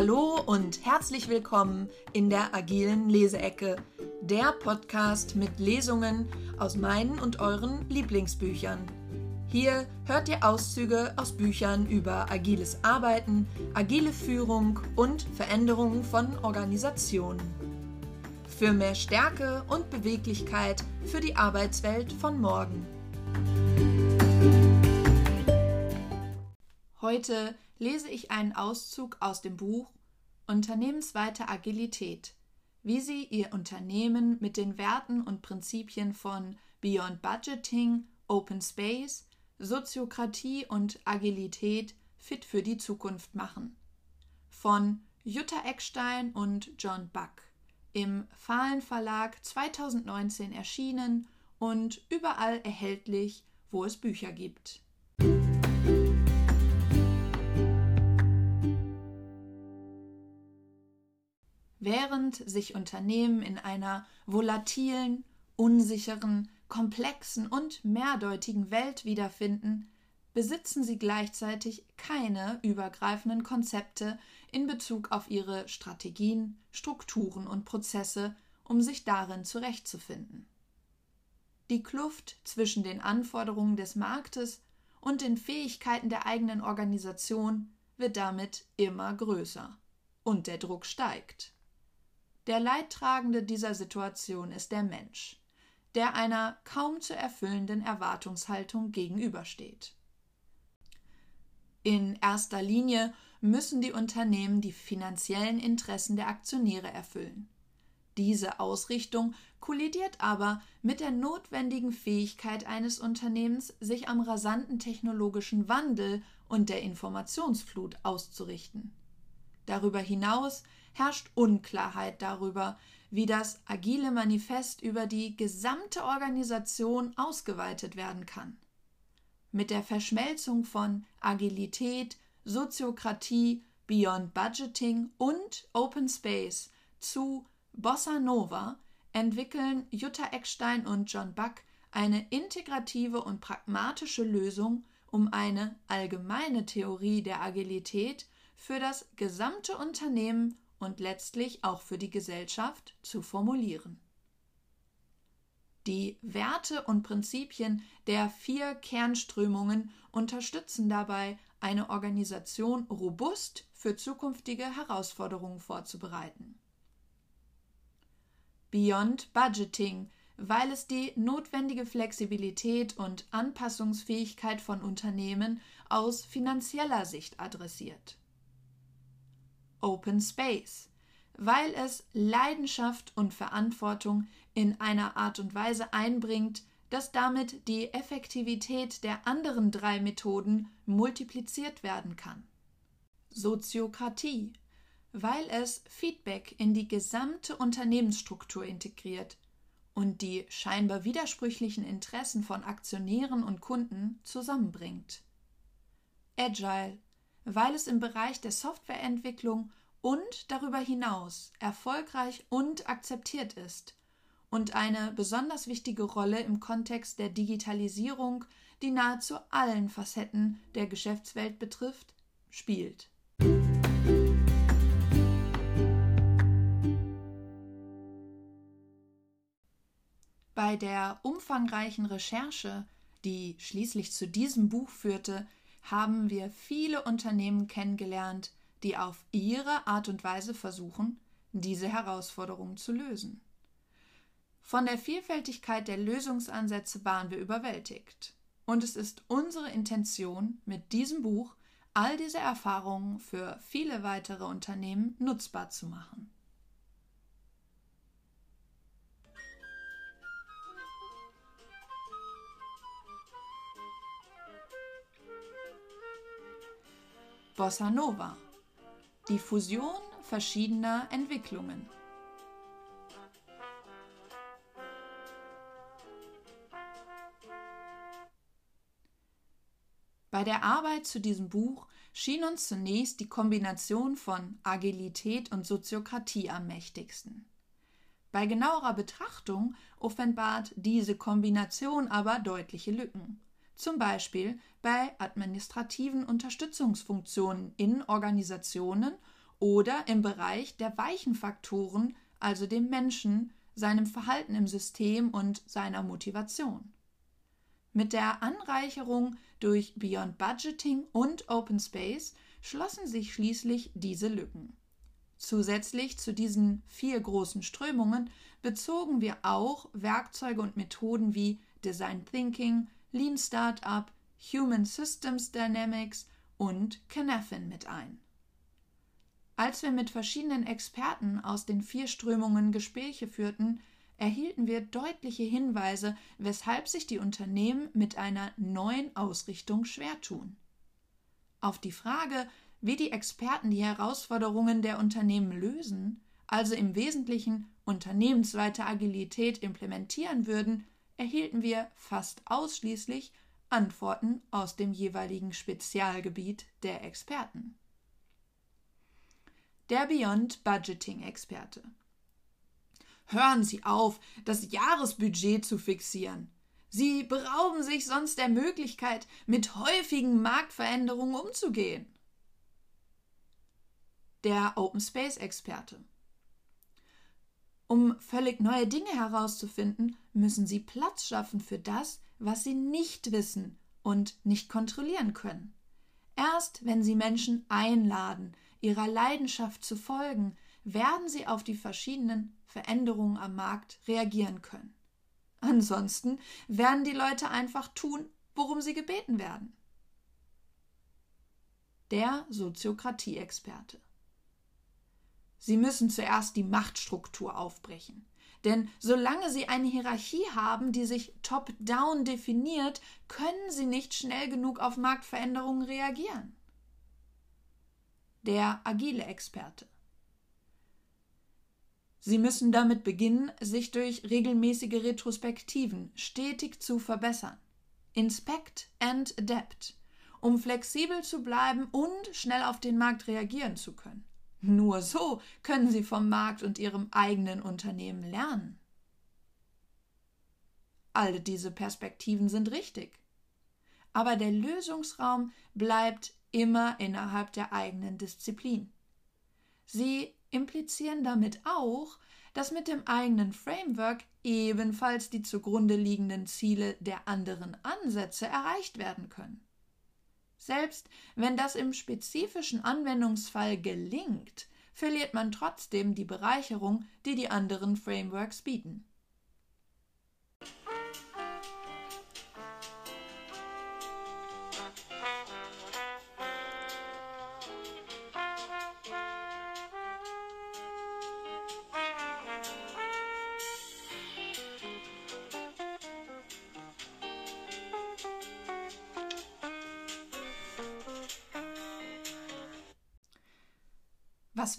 Hallo und herzlich willkommen in der agilen Leseecke, der Podcast mit Lesungen aus meinen und euren Lieblingsbüchern. Hier hört ihr Auszüge aus Büchern über agiles Arbeiten, agile Führung und Veränderungen von Organisationen. Für mehr Stärke und Beweglichkeit für die Arbeitswelt von morgen. Heute lese ich einen Auszug aus dem Buch Unternehmensweite Agilität, wie Sie Ihr Unternehmen mit den Werten und Prinzipien von Beyond Budgeting, Open Space, Soziokratie und Agilität fit für die Zukunft machen. Von Jutta Eckstein und John Buck. Im Fahlen Verlag 2019 erschienen und überall erhältlich, wo es Bücher gibt. Während sich Unternehmen in einer volatilen, unsicheren, komplexen und mehrdeutigen Welt wiederfinden, besitzen sie gleichzeitig keine übergreifenden Konzepte in Bezug auf ihre Strategien, Strukturen und Prozesse, um sich darin zurechtzufinden. Die Kluft zwischen den Anforderungen des Marktes und den Fähigkeiten der eigenen Organisation wird damit immer größer und der Druck steigt. Der Leidtragende dieser Situation ist der Mensch, der einer kaum zu erfüllenden Erwartungshaltung gegenübersteht. In erster Linie müssen die Unternehmen die finanziellen Interessen der Aktionäre erfüllen. Diese Ausrichtung kollidiert aber mit der notwendigen Fähigkeit eines Unternehmens, sich am rasanten technologischen Wandel und der Informationsflut auszurichten. Darüber hinaus herrscht Unklarheit darüber, wie das agile Manifest über die gesamte Organisation ausgeweitet werden kann. Mit der Verschmelzung von Agilität, Soziokratie, Beyond Budgeting und Open Space zu Bossa Nova entwickeln Jutta Eckstein und John Buck eine integrative und pragmatische Lösung, um eine allgemeine Theorie der Agilität für das gesamte Unternehmen und letztlich auch für die Gesellschaft zu formulieren. Die Werte und Prinzipien der vier Kernströmungen unterstützen dabei, eine Organisation robust für zukünftige Herausforderungen vorzubereiten. Beyond Budgeting, weil es die notwendige Flexibilität und Anpassungsfähigkeit von Unternehmen aus finanzieller Sicht adressiert. Open Space, weil es Leidenschaft und Verantwortung in einer Art und Weise einbringt, dass damit die Effektivität der anderen drei Methoden multipliziert werden kann. Soziokratie, weil es Feedback in die gesamte Unternehmensstruktur integriert und die scheinbar widersprüchlichen Interessen von Aktionären und Kunden zusammenbringt. Agile, weil es im Bereich der Softwareentwicklung und darüber hinaus erfolgreich und akzeptiert ist und eine besonders wichtige Rolle im Kontext der Digitalisierung, die nahezu allen Facetten der Geschäftswelt betrifft, spielt. Bei der umfangreichen Recherche, die schließlich zu diesem Buch führte, haben wir viele Unternehmen kennengelernt, die auf ihre Art und Weise versuchen, diese Herausforderung zu lösen. Von der Vielfältigkeit der Lösungsansätze waren wir überwältigt. Und es ist unsere Intention, mit diesem Buch all diese Erfahrungen für viele weitere Unternehmen nutzbar zu machen. Bossa Nova. Die Fusion verschiedener Entwicklungen. Bei der Arbeit zu diesem Buch schien uns zunächst die Kombination von Agilität und Soziokratie am mächtigsten. Bei genauerer Betrachtung offenbart diese Kombination aber deutliche Lücken zum Beispiel bei administrativen Unterstützungsfunktionen in Organisationen oder im Bereich der weichen Faktoren, also dem Menschen, seinem Verhalten im System und seiner Motivation. Mit der Anreicherung durch Beyond Budgeting und Open Space schlossen sich schließlich diese Lücken. Zusätzlich zu diesen vier großen Strömungen bezogen wir auch Werkzeuge und Methoden wie Design Thinking, Lean Startup, Human Systems Dynamics und Canafin mit ein. Als wir mit verschiedenen Experten aus den vier Strömungen Gespräche führten, erhielten wir deutliche Hinweise, weshalb sich die Unternehmen mit einer neuen Ausrichtung schwer tun. Auf die Frage, wie die Experten die Herausforderungen der Unternehmen lösen, also im Wesentlichen unternehmensweite Agilität implementieren würden, erhielten wir fast ausschließlich Antworten aus dem jeweiligen Spezialgebiet der Experten. Der Beyond Budgeting Experte Hören Sie auf, das Jahresbudget zu fixieren. Sie berauben sich sonst der Möglichkeit, mit häufigen Marktveränderungen umzugehen. Der Open Space Experte. Um völlig neue Dinge herauszufinden, müssen Sie Platz schaffen für das, was Sie nicht wissen und nicht kontrollieren können. Erst wenn Sie Menschen einladen, ihrer Leidenschaft zu folgen, werden sie auf die verschiedenen Veränderungen am Markt reagieren können. Ansonsten werden die Leute einfach tun, worum sie gebeten werden. Der Soziokratie-Experte. Sie müssen zuerst die Machtstruktur aufbrechen. Denn solange Sie eine Hierarchie haben, die sich top-down definiert, können Sie nicht schnell genug auf Marktveränderungen reagieren. Der agile Experte. Sie müssen damit beginnen, sich durch regelmäßige Retrospektiven stetig zu verbessern. Inspect and adapt, um flexibel zu bleiben und schnell auf den Markt reagieren zu können. Nur so können Sie vom Markt und Ihrem eigenen Unternehmen lernen. Alle diese Perspektiven sind richtig. Aber der Lösungsraum bleibt immer innerhalb der eigenen Disziplin. Sie implizieren damit auch, dass mit dem eigenen Framework ebenfalls die zugrunde liegenden Ziele der anderen Ansätze erreicht werden können. Selbst wenn das im spezifischen Anwendungsfall gelingt, verliert man trotzdem die Bereicherung, die die anderen Frameworks bieten.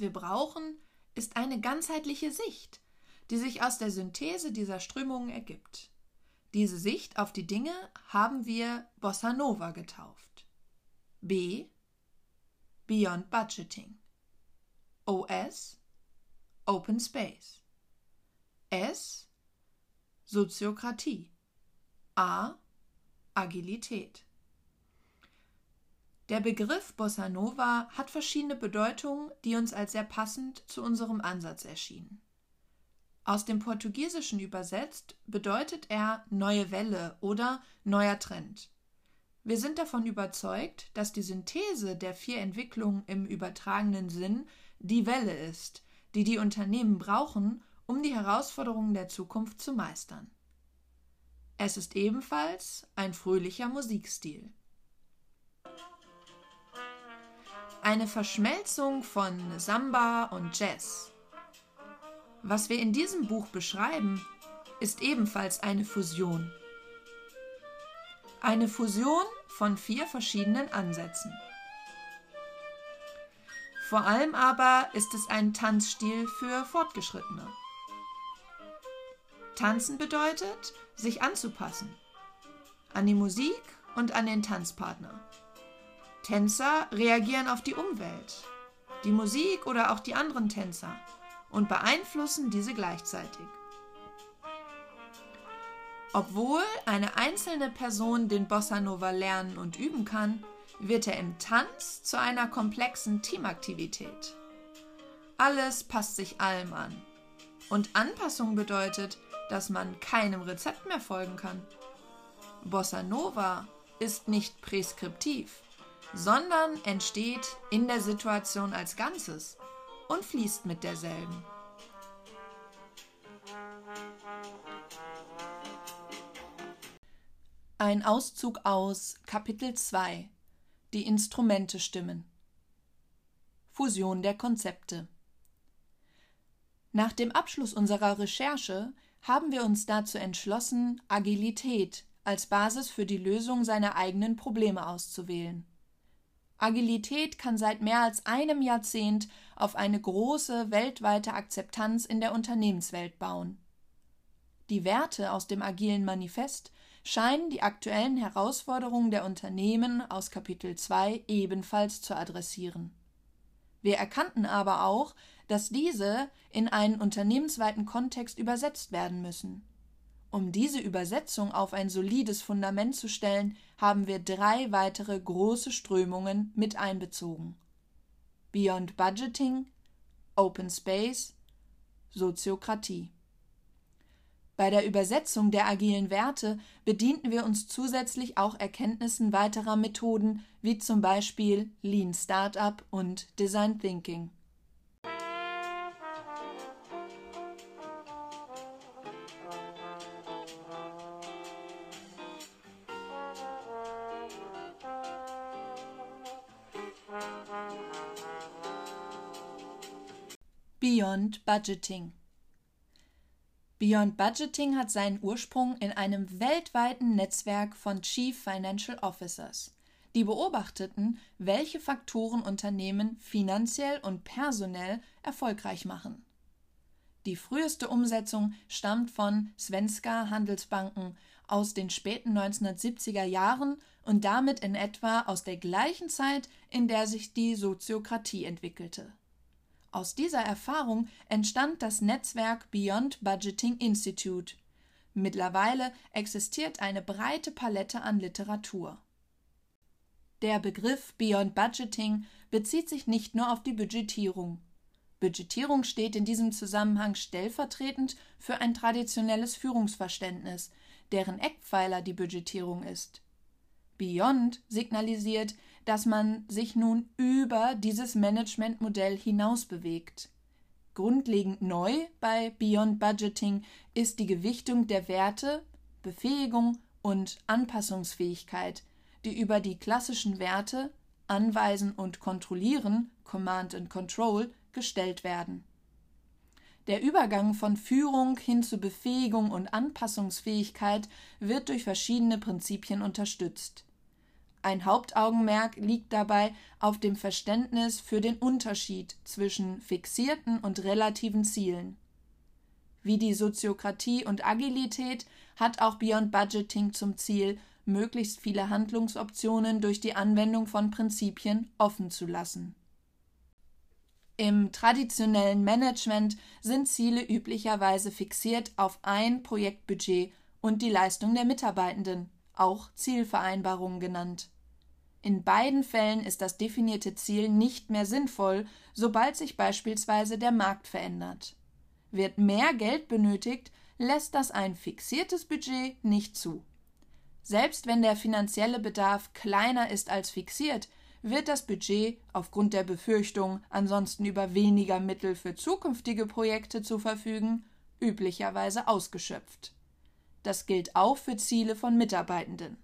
Wir brauchen, ist eine ganzheitliche Sicht, die sich aus der Synthese dieser Strömungen ergibt. Diese Sicht auf die Dinge haben wir Bossa Nova getauft. B. Beyond Budgeting. OS. Open Space. S. Soziokratie. A. Agilität. Der Begriff Bossa Nova hat verschiedene Bedeutungen, die uns als sehr passend zu unserem Ansatz erschienen. Aus dem Portugiesischen übersetzt bedeutet er neue Welle oder neuer Trend. Wir sind davon überzeugt, dass die Synthese der vier Entwicklungen im übertragenen Sinn die Welle ist, die die Unternehmen brauchen, um die Herausforderungen der Zukunft zu meistern. Es ist ebenfalls ein fröhlicher Musikstil. Eine Verschmelzung von Samba und Jazz. Was wir in diesem Buch beschreiben, ist ebenfalls eine Fusion. Eine Fusion von vier verschiedenen Ansätzen. Vor allem aber ist es ein Tanzstil für Fortgeschrittene. Tanzen bedeutet, sich anzupassen. An die Musik und an den Tanzpartner. Tänzer reagieren auf die Umwelt, die Musik oder auch die anderen Tänzer und beeinflussen diese gleichzeitig. Obwohl eine einzelne Person den Bossa Nova lernen und üben kann, wird er im Tanz zu einer komplexen Teamaktivität. Alles passt sich allem an. Und Anpassung bedeutet, dass man keinem Rezept mehr folgen kann. Bossa Nova ist nicht preskriptiv, sondern entsteht in der Situation als Ganzes und fließt mit derselben. Ein Auszug aus Kapitel 2 Die Instrumente stimmen Fusion der Konzepte Nach dem Abschluss unserer Recherche haben wir uns dazu entschlossen, Agilität als Basis für die Lösung seiner eigenen Probleme auszuwählen. Agilität kann seit mehr als einem Jahrzehnt auf eine große weltweite Akzeptanz in der Unternehmenswelt bauen. Die Werte aus dem agilen Manifest scheinen die aktuellen Herausforderungen der Unternehmen aus Kapitel 2 ebenfalls zu adressieren. Wir erkannten aber auch, dass diese in einen unternehmensweiten Kontext übersetzt werden müssen. Um diese Übersetzung auf ein solides Fundament zu stellen, haben wir drei weitere große Strömungen mit einbezogen. Beyond Budgeting, Open Space, Soziokratie. Bei der Übersetzung der agilen Werte bedienten wir uns zusätzlich auch Erkenntnissen weiterer Methoden wie zum Beispiel Lean Startup und Design Thinking. Beyond Budgeting Beyond Budgeting hat seinen Ursprung in einem weltweiten Netzwerk von Chief Financial Officers, die beobachteten, welche Faktoren Unternehmen finanziell und personell erfolgreich machen. Die früheste Umsetzung stammt von Svenska Handelsbanken aus den späten 1970er Jahren und damit in etwa aus der gleichen Zeit, in der sich die Soziokratie entwickelte. Aus dieser Erfahrung entstand das Netzwerk Beyond Budgeting Institute. Mittlerweile existiert eine breite Palette an Literatur. Der Begriff Beyond Budgeting bezieht sich nicht nur auf die Budgetierung. Budgetierung steht in diesem Zusammenhang stellvertretend für ein traditionelles Führungsverständnis, deren Eckpfeiler die Budgetierung ist. Beyond signalisiert, dass man sich nun über dieses Managementmodell hinaus bewegt. Grundlegend neu bei Beyond Budgeting ist die Gewichtung der Werte, Befähigung und Anpassungsfähigkeit, die über die klassischen Werte Anweisen und Kontrollieren Command and Control gestellt werden. Der Übergang von Führung hin zu Befähigung und Anpassungsfähigkeit wird durch verschiedene Prinzipien unterstützt. Ein Hauptaugenmerk liegt dabei auf dem Verständnis für den Unterschied zwischen fixierten und relativen Zielen. Wie die Soziokratie und Agilität hat auch Beyond Budgeting zum Ziel, möglichst viele Handlungsoptionen durch die Anwendung von Prinzipien offen zu lassen. Im traditionellen Management sind Ziele üblicherweise fixiert auf ein Projektbudget und die Leistung der Mitarbeitenden, auch Zielvereinbarungen genannt. In beiden Fällen ist das definierte Ziel nicht mehr sinnvoll, sobald sich beispielsweise der Markt verändert. Wird mehr Geld benötigt, lässt das ein fixiertes Budget nicht zu. Selbst wenn der finanzielle Bedarf kleiner ist als fixiert, wird das Budget aufgrund der Befürchtung, ansonsten über weniger Mittel für zukünftige Projekte zu verfügen, üblicherweise ausgeschöpft. Das gilt auch für Ziele von Mitarbeitenden.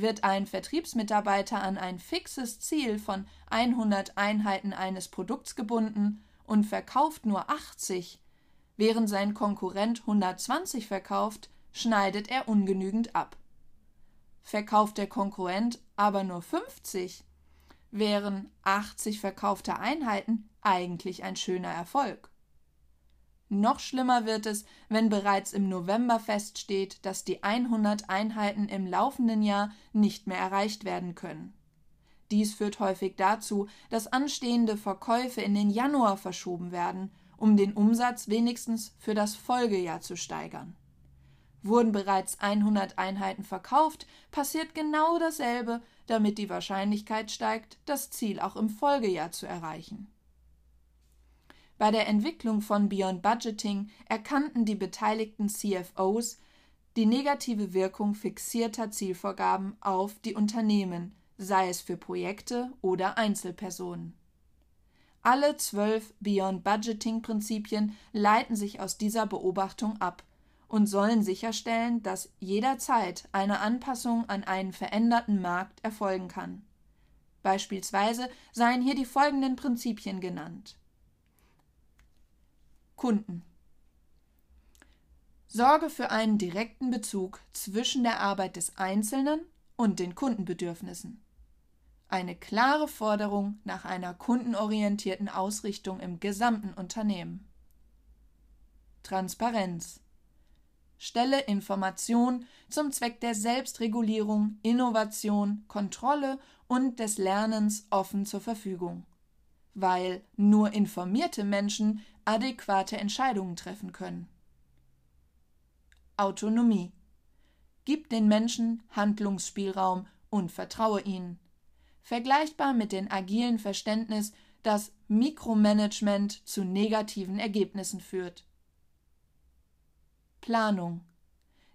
Wird ein Vertriebsmitarbeiter an ein fixes Ziel von 100 Einheiten eines Produkts gebunden und verkauft nur 80, während sein Konkurrent 120 verkauft, schneidet er ungenügend ab. Verkauft der Konkurrent aber nur 50, wären 80 verkaufte Einheiten eigentlich ein schöner Erfolg. Noch schlimmer wird es, wenn bereits im November feststeht, dass die 100 Einheiten im laufenden Jahr nicht mehr erreicht werden können. Dies führt häufig dazu, dass anstehende Verkäufe in den Januar verschoben werden, um den Umsatz wenigstens für das Folgejahr zu steigern. Wurden bereits 100 Einheiten verkauft, passiert genau dasselbe, damit die Wahrscheinlichkeit steigt, das Ziel auch im Folgejahr zu erreichen. Bei der Entwicklung von Beyond Budgeting erkannten die beteiligten CFOs die negative Wirkung fixierter Zielvorgaben auf die Unternehmen, sei es für Projekte oder Einzelpersonen. Alle zwölf Beyond Budgeting Prinzipien leiten sich aus dieser Beobachtung ab und sollen sicherstellen, dass jederzeit eine Anpassung an einen veränderten Markt erfolgen kann. Beispielsweise seien hier die folgenden Prinzipien genannt. Kunden Sorge für einen direkten Bezug zwischen der Arbeit des Einzelnen und den Kundenbedürfnissen. Eine klare Forderung nach einer kundenorientierten Ausrichtung im gesamten Unternehmen. Transparenz stelle Information zum Zweck der Selbstregulierung, Innovation, Kontrolle und des Lernens offen zur Verfügung, weil nur informierte Menschen adäquate Entscheidungen treffen können. Autonomie Gib den Menschen Handlungsspielraum und vertraue ihnen. Vergleichbar mit dem agilen Verständnis, dass Mikromanagement zu negativen Ergebnissen führt. Planung.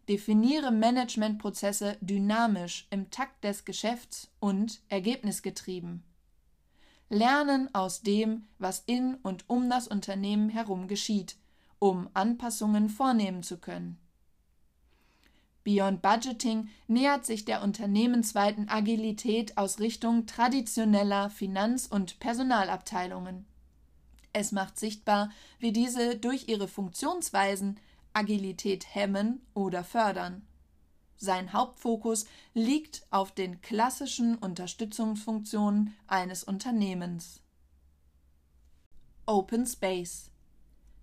Definiere Managementprozesse dynamisch im Takt des Geschäfts und ergebnisgetrieben. Lernen aus dem, was in und um das Unternehmen herum geschieht, um Anpassungen vornehmen zu können. Beyond Budgeting nähert sich der unternehmensweiten Agilität aus Richtung traditioneller Finanz- und Personalabteilungen. Es macht sichtbar, wie diese durch ihre Funktionsweisen Agilität hemmen oder fördern. Sein Hauptfokus liegt auf den klassischen Unterstützungsfunktionen eines Unternehmens. Open Space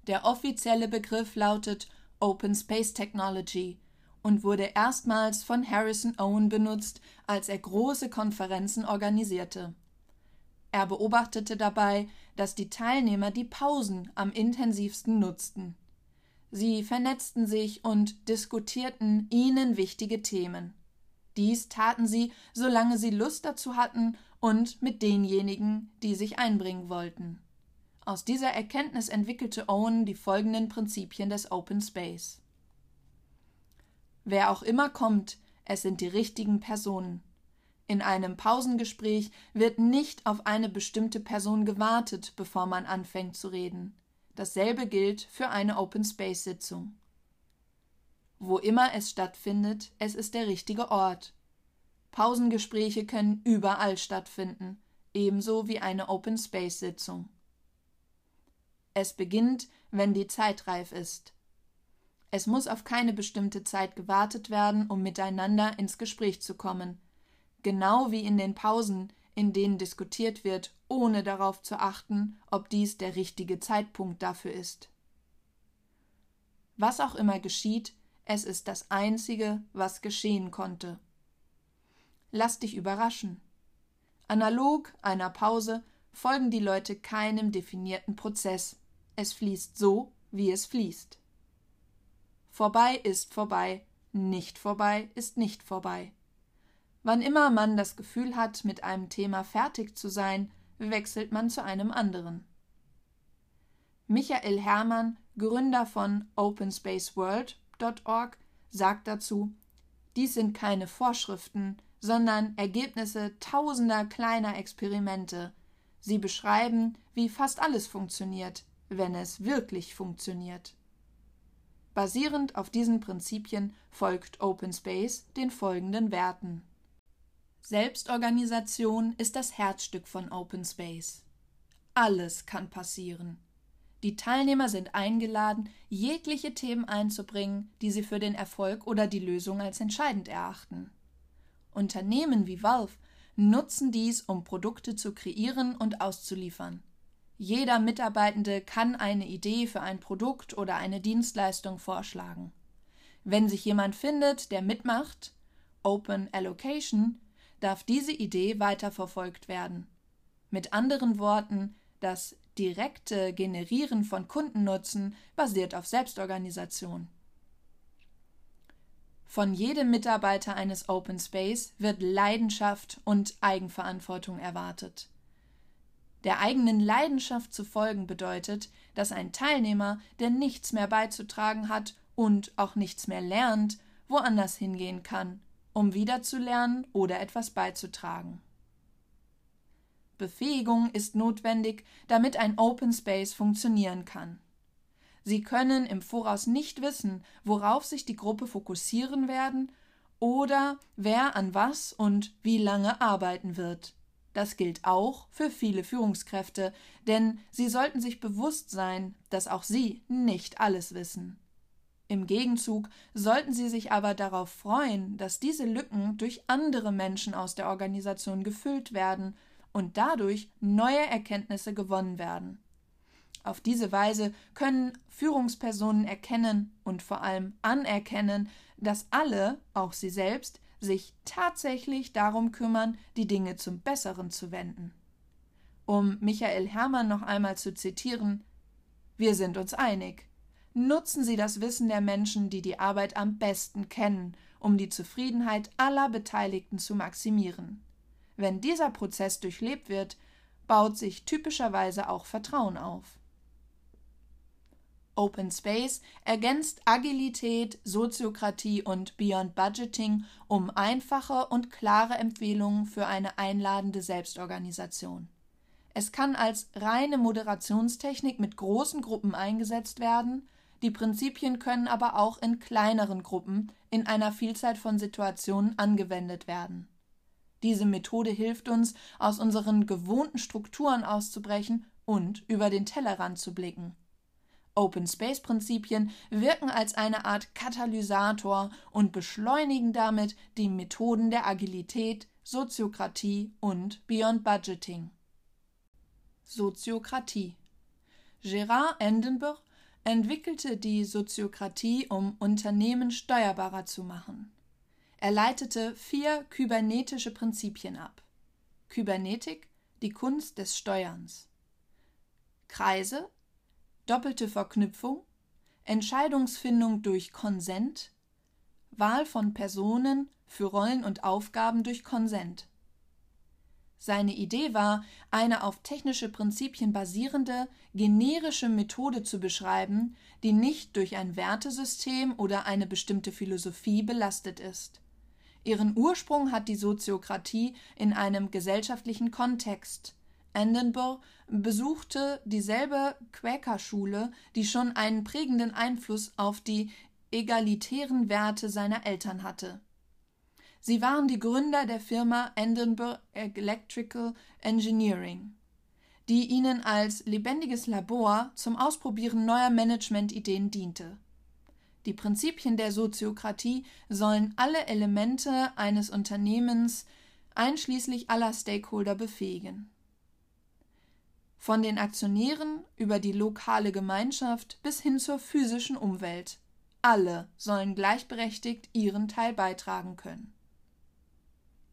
Der offizielle Begriff lautet Open Space Technology und wurde erstmals von Harrison Owen benutzt, als er große Konferenzen organisierte. Er beobachtete dabei, dass die Teilnehmer die Pausen am intensivsten nutzten. Sie vernetzten sich und diskutierten ihnen wichtige Themen. Dies taten sie, solange sie Lust dazu hatten und mit denjenigen, die sich einbringen wollten. Aus dieser Erkenntnis entwickelte Owen die folgenden Prinzipien des Open Space. Wer auch immer kommt, es sind die richtigen Personen. In einem Pausengespräch wird nicht auf eine bestimmte Person gewartet, bevor man anfängt zu reden. Dasselbe gilt für eine Open Space Sitzung. Wo immer es stattfindet, es ist der richtige Ort. Pausengespräche können überall stattfinden, ebenso wie eine Open Space Sitzung. Es beginnt, wenn die Zeit reif ist. Es muss auf keine bestimmte Zeit gewartet werden, um miteinander ins Gespräch zu kommen. Genau wie in den Pausen, in denen diskutiert wird, ohne darauf zu achten, ob dies der richtige Zeitpunkt dafür ist. Was auch immer geschieht, es ist das Einzige, was geschehen konnte. Lass dich überraschen. Analog einer Pause folgen die Leute keinem definierten Prozess. Es fließt so, wie es fließt. Vorbei ist vorbei, nicht vorbei ist nicht vorbei. Wann immer man das Gefühl hat, mit einem Thema fertig zu sein, wechselt man zu einem anderen. Michael Herrmann, Gründer von OpenSpaceWorld.org, sagt dazu, dies sind keine Vorschriften, sondern Ergebnisse tausender kleiner Experimente. Sie beschreiben, wie fast alles funktioniert, wenn es wirklich funktioniert. Basierend auf diesen Prinzipien folgt OpenSpace den folgenden Werten. Selbstorganisation ist das Herzstück von Open Space. Alles kann passieren. Die Teilnehmer sind eingeladen, jegliche Themen einzubringen, die sie für den Erfolg oder die Lösung als entscheidend erachten. Unternehmen wie Valve nutzen dies, um Produkte zu kreieren und auszuliefern. Jeder Mitarbeitende kann eine Idee für ein Produkt oder eine Dienstleistung vorschlagen. Wenn sich jemand findet, der mitmacht, Open Allocation, darf diese Idee weiterverfolgt werden. Mit anderen Worten, das direkte Generieren von Kundennutzen basiert auf Selbstorganisation. Von jedem Mitarbeiter eines Open Space wird Leidenschaft und Eigenverantwortung erwartet. Der eigenen Leidenschaft zu folgen bedeutet, dass ein Teilnehmer, der nichts mehr beizutragen hat und auch nichts mehr lernt, woanders hingehen kann, um wieder zu lernen oder etwas beizutragen. Befähigung ist notwendig, damit ein Open Space funktionieren kann. Sie können im Voraus nicht wissen, worauf sich die Gruppe fokussieren werden oder wer an was und wie lange arbeiten wird. Das gilt auch für viele Führungskräfte, denn sie sollten sich bewusst sein, dass auch sie nicht alles wissen. Im Gegenzug sollten sie sich aber darauf freuen, dass diese Lücken durch andere Menschen aus der Organisation gefüllt werden und dadurch neue Erkenntnisse gewonnen werden. Auf diese Weise können Führungspersonen erkennen und vor allem anerkennen, dass alle, auch sie selbst, sich tatsächlich darum kümmern, die Dinge zum Besseren zu wenden. Um Michael Hermann noch einmal zu zitieren Wir sind uns einig. Nutzen Sie das Wissen der Menschen, die die Arbeit am besten kennen, um die Zufriedenheit aller Beteiligten zu maximieren. Wenn dieser Prozess durchlebt wird, baut sich typischerweise auch Vertrauen auf. Open Space ergänzt Agilität, Soziokratie und Beyond Budgeting um einfache und klare Empfehlungen für eine einladende Selbstorganisation. Es kann als reine Moderationstechnik mit großen Gruppen eingesetzt werden, die Prinzipien können aber auch in kleineren Gruppen in einer Vielzahl von Situationen angewendet werden. Diese Methode hilft uns, aus unseren gewohnten Strukturen auszubrechen und über den Tellerrand zu blicken. Open Space Prinzipien wirken als eine Art Katalysator und beschleunigen damit die Methoden der Agilität, Soziokratie und Beyond Budgeting. Soziokratie Gérard Endenburg entwickelte die Soziokratie, um Unternehmen steuerbarer zu machen. Er leitete vier kybernetische Prinzipien ab. Kybernetik, die Kunst des Steuerns. Kreise, doppelte Verknüpfung, Entscheidungsfindung durch Konsent, Wahl von Personen für Rollen und Aufgaben durch Konsent. Seine Idee war, eine auf technische Prinzipien basierende, generische Methode zu beschreiben, die nicht durch ein Wertesystem oder eine bestimmte Philosophie belastet ist. Ihren Ursprung hat die Soziokratie in einem gesellschaftlichen Kontext, Edinburgh besuchte dieselbe Quäkerschule, die schon einen prägenden Einfluss auf die egalitären Werte seiner Eltern hatte. Sie waren die Gründer der Firma Edinburgh Electrical Engineering, die ihnen als lebendiges Labor zum Ausprobieren neuer Managementideen diente. Die Prinzipien der Soziokratie sollen alle Elemente eines Unternehmens einschließlich aller Stakeholder befähigen. Von den Aktionären über die lokale Gemeinschaft bis hin zur physischen Umwelt. Alle sollen gleichberechtigt ihren Teil beitragen können.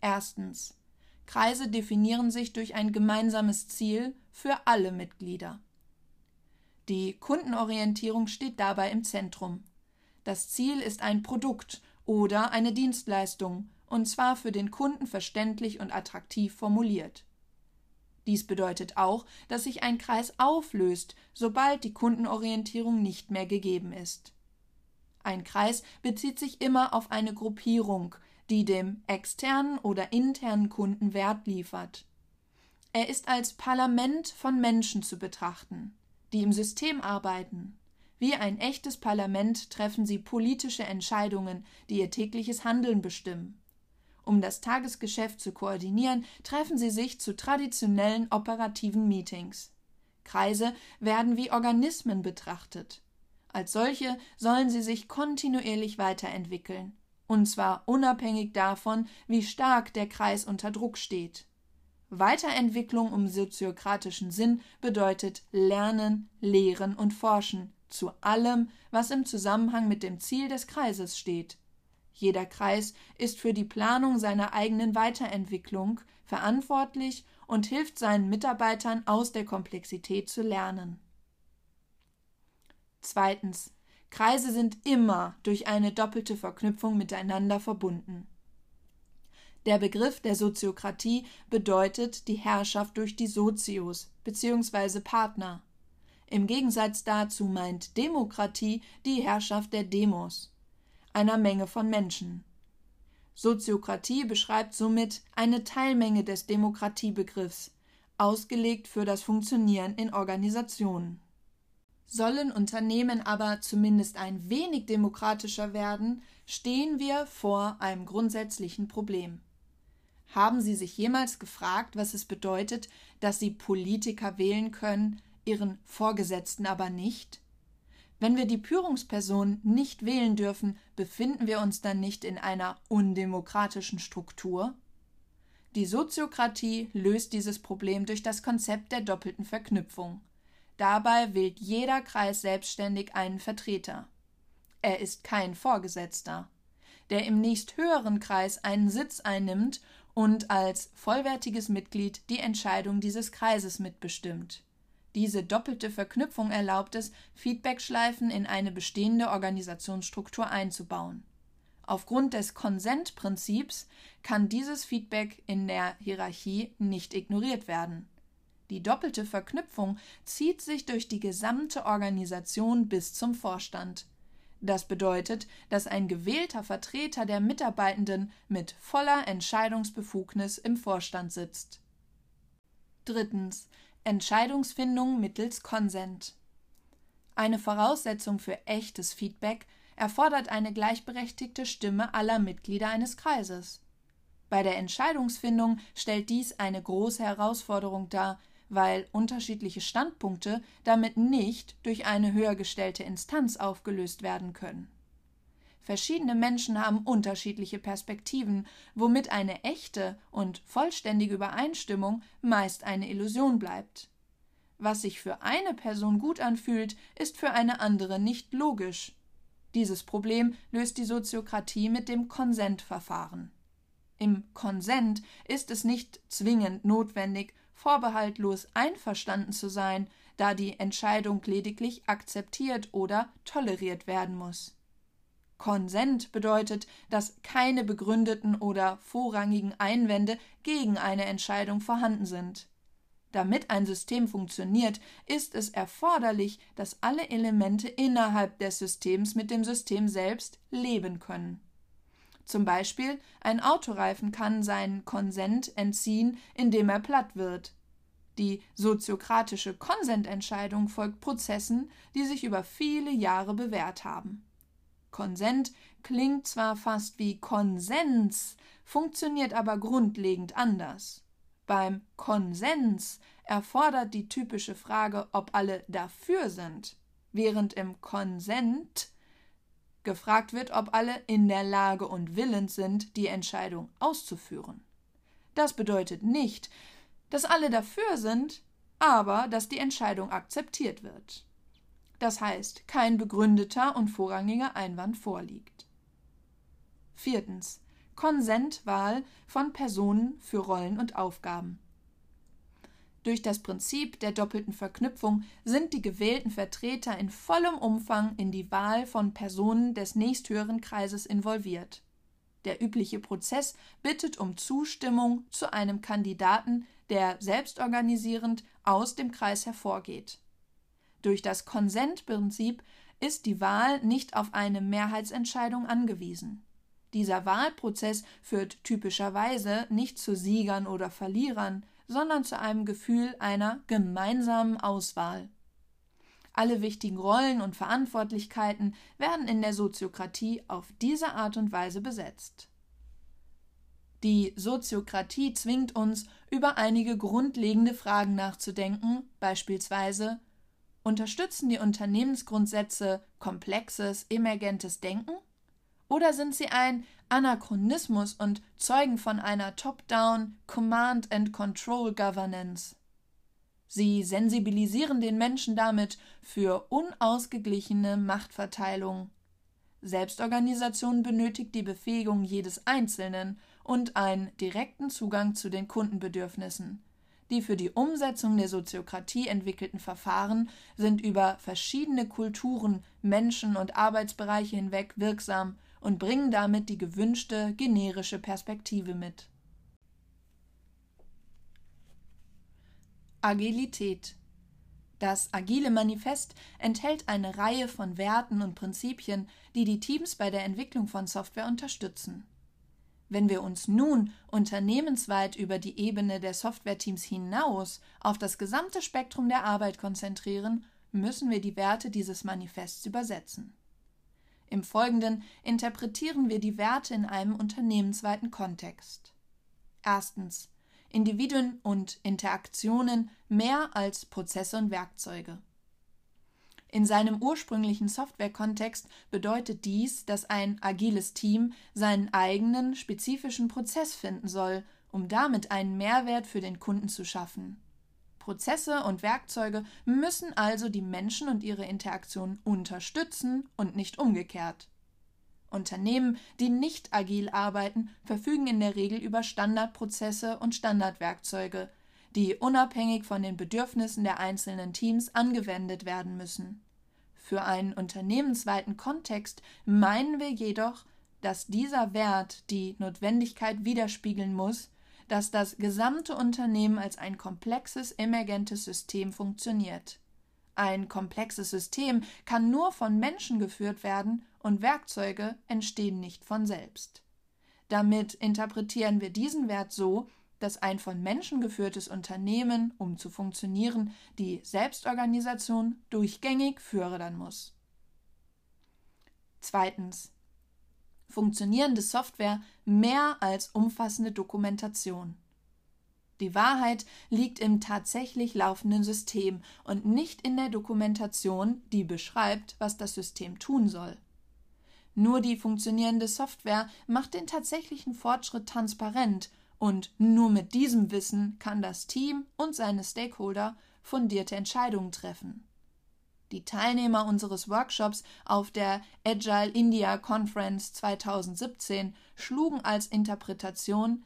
Erstens. Kreise definieren sich durch ein gemeinsames Ziel für alle Mitglieder. Die Kundenorientierung steht dabei im Zentrum. Das Ziel ist ein Produkt oder eine Dienstleistung, und zwar für den Kunden verständlich und attraktiv formuliert. Dies bedeutet auch, dass sich ein Kreis auflöst, sobald die Kundenorientierung nicht mehr gegeben ist. Ein Kreis bezieht sich immer auf eine Gruppierung, die dem externen oder internen Kunden Wert liefert. Er ist als Parlament von Menschen zu betrachten, die im System arbeiten. Wie ein echtes Parlament treffen sie politische Entscheidungen, die ihr tägliches Handeln bestimmen. Um das Tagesgeschäft zu koordinieren, treffen sie sich zu traditionellen operativen Meetings. Kreise werden wie Organismen betrachtet. Als solche sollen sie sich kontinuierlich weiterentwickeln, und zwar unabhängig davon, wie stark der Kreis unter Druck steht. Weiterentwicklung im soziokratischen Sinn bedeutet Lernen, Lehren und Forschen zu allem, was im Zusammenhang mit dem Ziel des Kreises steht. Jeder Kreis ist für die Planung seiner eigenen Weiterentwicklung verantwortlich und hilft seinen Mitarbeitern aus der Komplexität zu lernen. Zweitens. Kreise sind immer durch eine doppelte Verknüpfung miteinander verbunden. Der Begriff der Soziokratie bedeutet die Herrschaft durch die Sozios bzw. Partner. Im Gegensatz dazu meint Demokratie die Herrschaft der Demos, einer Menge von Menschen. Soziokratie beschreibt somit eine Teilmenge des Demokratiebegriffs, ausgelegt für das Funktionieren in Organisationen. Sollen Unternehmen aber zumindest ein wenig demokratischer werden, stehen wir vor einem grundsätzlichen Problem. Haben Sie sich jemals gefragt, was es bedeutet, dass Sie Politiker wählen können, Ihren Vorgesetzten aber nicht? Wenn wir die Führungsperson nicht wählen dürfen, befinden wir uns dann nicht in einer undemokratischen Struktur? Die Soziokratie löst dieses Problem durch das Konzept der doppelten Verknüpfung. Dabei wählt jeder Kreis selbstständig einen Vertreter. Er ist kein Vorgesetzter, der im nächsthöheren Kreis einen Sitz einnimmt und als vollwertiges Mitglied die Entscheidung dieses Kreises mitbestimmt. Diese doppelte Verknüpfung erlaubt es, Feedbackschleifen in eine bestehende Organisationsstruktur einzubauen. Aufgrund des Konsentprinzips kann dieses Feedback in der Hierarchie nicht ignoriert werden. Die doppelte Verknüpfung zieht sich durch die gesamte Organisation bis zum Vorstand. Das bedeutet, dass ein gewählter Vertreter der Mitarbeitenden mit voller Entscheidungsbefugnis im Vorstand sitzt. Drittens. Entscheidungsfindung mittels Konsent. Eine Voraussetzung für echtes Feedback erfordert eine gleichberechtigte Stimme aller Mitglieder eines Kreises. Bei der Entscheidungsfindung stellt dies eine große Herausforderung dar, weil unterschiedliche Standpunkte damit nicht durch eine höher gestellte Instanz aufgelöst werden können. Verschiedene Menschen haben unterschiedliche Perspektiven, womit eine echte und vollständige Übereinstimmung meist eine Illusion bleibt. Was sich für eine Person gut anfühlt, ist für eine andere nicht logisch. Dieses Problem löst die Soziokratie mit dem Konsentverfahren. Im Konsent ist es nicht zwingend notwendig, vorbehaltlos einverstanden zu sein, da die Entscheidung lediglich akzeptiert oder toleriert werden muss. Konsent bedeutet, dass keine begründeten oder vorrangigen Einwände gegen eine Entscheidung vorhanden sind. Damit ein System funktioniert, ist es erforderlich, dass alle Elemente innerhalb des Systems mit dem System selbst leben können. Zum Beispiel ein Autoreifen kann seinen Konsent entziehen, indem er platt wird. Die soziokratische Konsententscheidung folgt Prozessen, die sich über viele Jahre bewährt haben. Konsent klingt zwar fast wie Konsens, funktioniert aber grundlegend anders. Beim Konsens erfordert die typische Frage, ob alle dafür sind, während im Konsent gefragt wird, ob alle in der Lage und willens sind, die Entscheidung auszuführen. Das bedeutet nicht, dass alle dafür sind, aber dass die Entscheidung akzeptiert wird das heißt kein begründeter und vorrangiger Einwand vorliegt. Viertens. Konsentwahl von Personen für Rollen und Aufgaben. Durch das Prinzip der doppelten Verknüpfung sind die gewählten Vertreter in vollem Umfang in die Wahl von Personen des nächsthöheren Kreises involviert. Der übliche Prozess bittet um Zustimmung zu einem Kandidaten, der selbstorganisierend aus dem Kreis hervorgeht. Durch das Konsentprinzip ist die Wahl nicht auf eine Mehrheitsentscheidung angewiesen. Dieser Wahlprozess führt typischerweise nicht zu Siegern oder Verlierern, sondern zu einem Gefühl einer gemeinsamen Auswahl. Alle wichtigen Rollen und Verantwortlichkeiten werden in der Soziokratie auf diese Art und Weise besetzt. Die Soziokratie zwingt uns, über einige grundlegende Fragen nachzudenken, beispielsweise Unterstützen die Unternehmensgrundsätze komplexes, emergentes Denken? Oder sind sie ein Anachronismus und zeugen von einer Top-Down Command and Control Governance? Sie sensibilisieren den Menschen damit für unausgeglichene Machtverteilung. Selbstorganisation benötigt die Befähigung jedes Einzelnen und einen direkten Zugang zu den Kundenbedürfnissen. Die für die Umsetzung der Soziokratie entwickelten Verfahren sind über verschiedene Kulturen, Menschen und Arbeitsbereiche hinweg wirksam und bringen damit die gewünschte generische Perspektive mit. Agilität das Agile Manifest enthält eine Reihe von Werten und Prinzipien, die die Teams bei der Entwicklung von Software unterstützen. Wenn wir uns nun unternehmensweit über die Ebene der Softwareteams hinaus auf das gesamte Spektrum der Arbeit konzentrieren, müssen wir die Werte dieses Manifests übersetzen. Im Folgenden interpretieren wir die Werte in einem unternehmensweiten Kontext. Erstens Individuen und Interaktionen mehr als Prozesse und Werkzeuge. In seinem ursprünglichen Softwarekontext bedeutet dies, dass ein agiles Team seinen eigenen spezifischen Prozess finden soll, um damit einen Mehrwert für den Kunden zu schaffen. Prozesse und Werkzeuge müssen also die Menschen und ihre Interaktion unterstützen und nicht umgekehrt. Unternehmen, die nicht agil arbeiten, verfügen in der Regel über Standardprozesse und Standardwerkzeuge, die unabhängig von den Bedürfnissen der einzelnen Teams angewendet werden müssen. Für einen unternehmensweiten Kontext meinen wir jedoch, dass dieser Wert die Notwendigkeit widerspiegeln muss, dass das gesamte Unternehmen als ein komplexes, emergentes System funktioniert. Ein komplexes System kann nur von Menschen geführt werden und Werkzeuge entstehen nicht von selbst. Damit interpretieren wir diesen Wert so, dass ein von Menschen geführtes Unternehmen, um zu funktionieren, die Selbstorganisation durchgängig fördern muss. Zweitens. Funktionierende Software mehr als umfassende Dokumentation. Die Wahrheit liegt im tatsächlich laufenden System und nicht in der Dokumentation, die beschreibt, was das System tun soll. Nur die funktionierende Software macht den tatsächlichen Fortschritt transparent und nur mit diesem Wissen kann das Team und seine Stakeholder fundierte Entscheidungen treffen. Die Teilnehmer unseres Workshops auf der Agile India Conference 2017 schlugen als Interpretation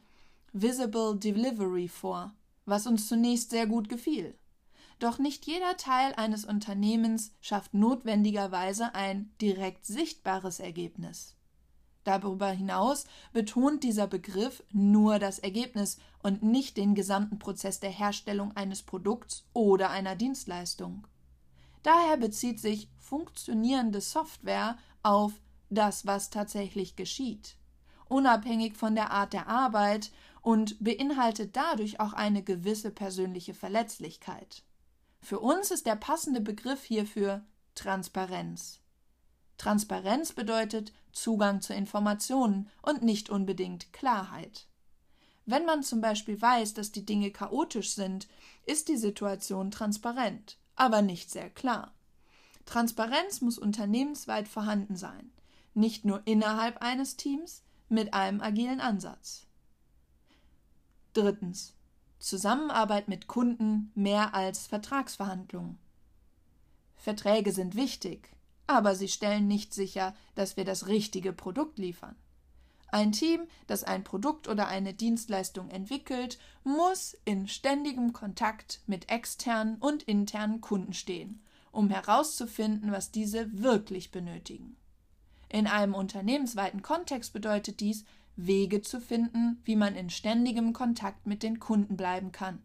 Visible Delivery vor, was uns zunächst sehr gut gefiel. Doch nicht jeder Teil eines Unternehmens schafft notwendigerweise ein direkt sichtbares Ergebnis. Darüber hinaus betont dieser Begriff nur das Ergebnis und nicht den gesamten Prozess der Herstellung eines Produkts oder einer Dienstleistung. Daher bezieht sich funktionierende Software auf das, was tatsächlich geschieht, unabhängig von der Art der Arbeit und beinhaltet dadurch auch eine gewisse persönliche Verletzlichkeit. Für uns ist der passende Begriff hierfür Transparenz. Transparenz bedeutet Zugang zu Informationen und nicht unbedingt Klarheit. Wenn man zum Beispiel weiß, dass die Dinge chaotisch sind, ist die Situation transparent, aber nicht sehr klar. Transparenz muss unternehmensweit vorhanden sein, nicht nur innerhalb eines Teams mit einem agilen Ansatz. Drittens. Zusammenarbeit mit Kunden mehr als Vertragsverhandlungen. Verträge sind wichtig, aber sie stellen nicht sicher, dass wir das richtige Produkt liefern. Ein Team, das ein Produkt oder eine Dienstleistung entwickelt, muss in ständigem Kontakt mit externen und internen Kunden stehen, um herauszufinden, was diese wirklich benötigen. In einem unternehmensweiten Kontext bedeutet dies, Wege zu finden, wie man in ständigem Kontakt mit den Kunden bleiben kann,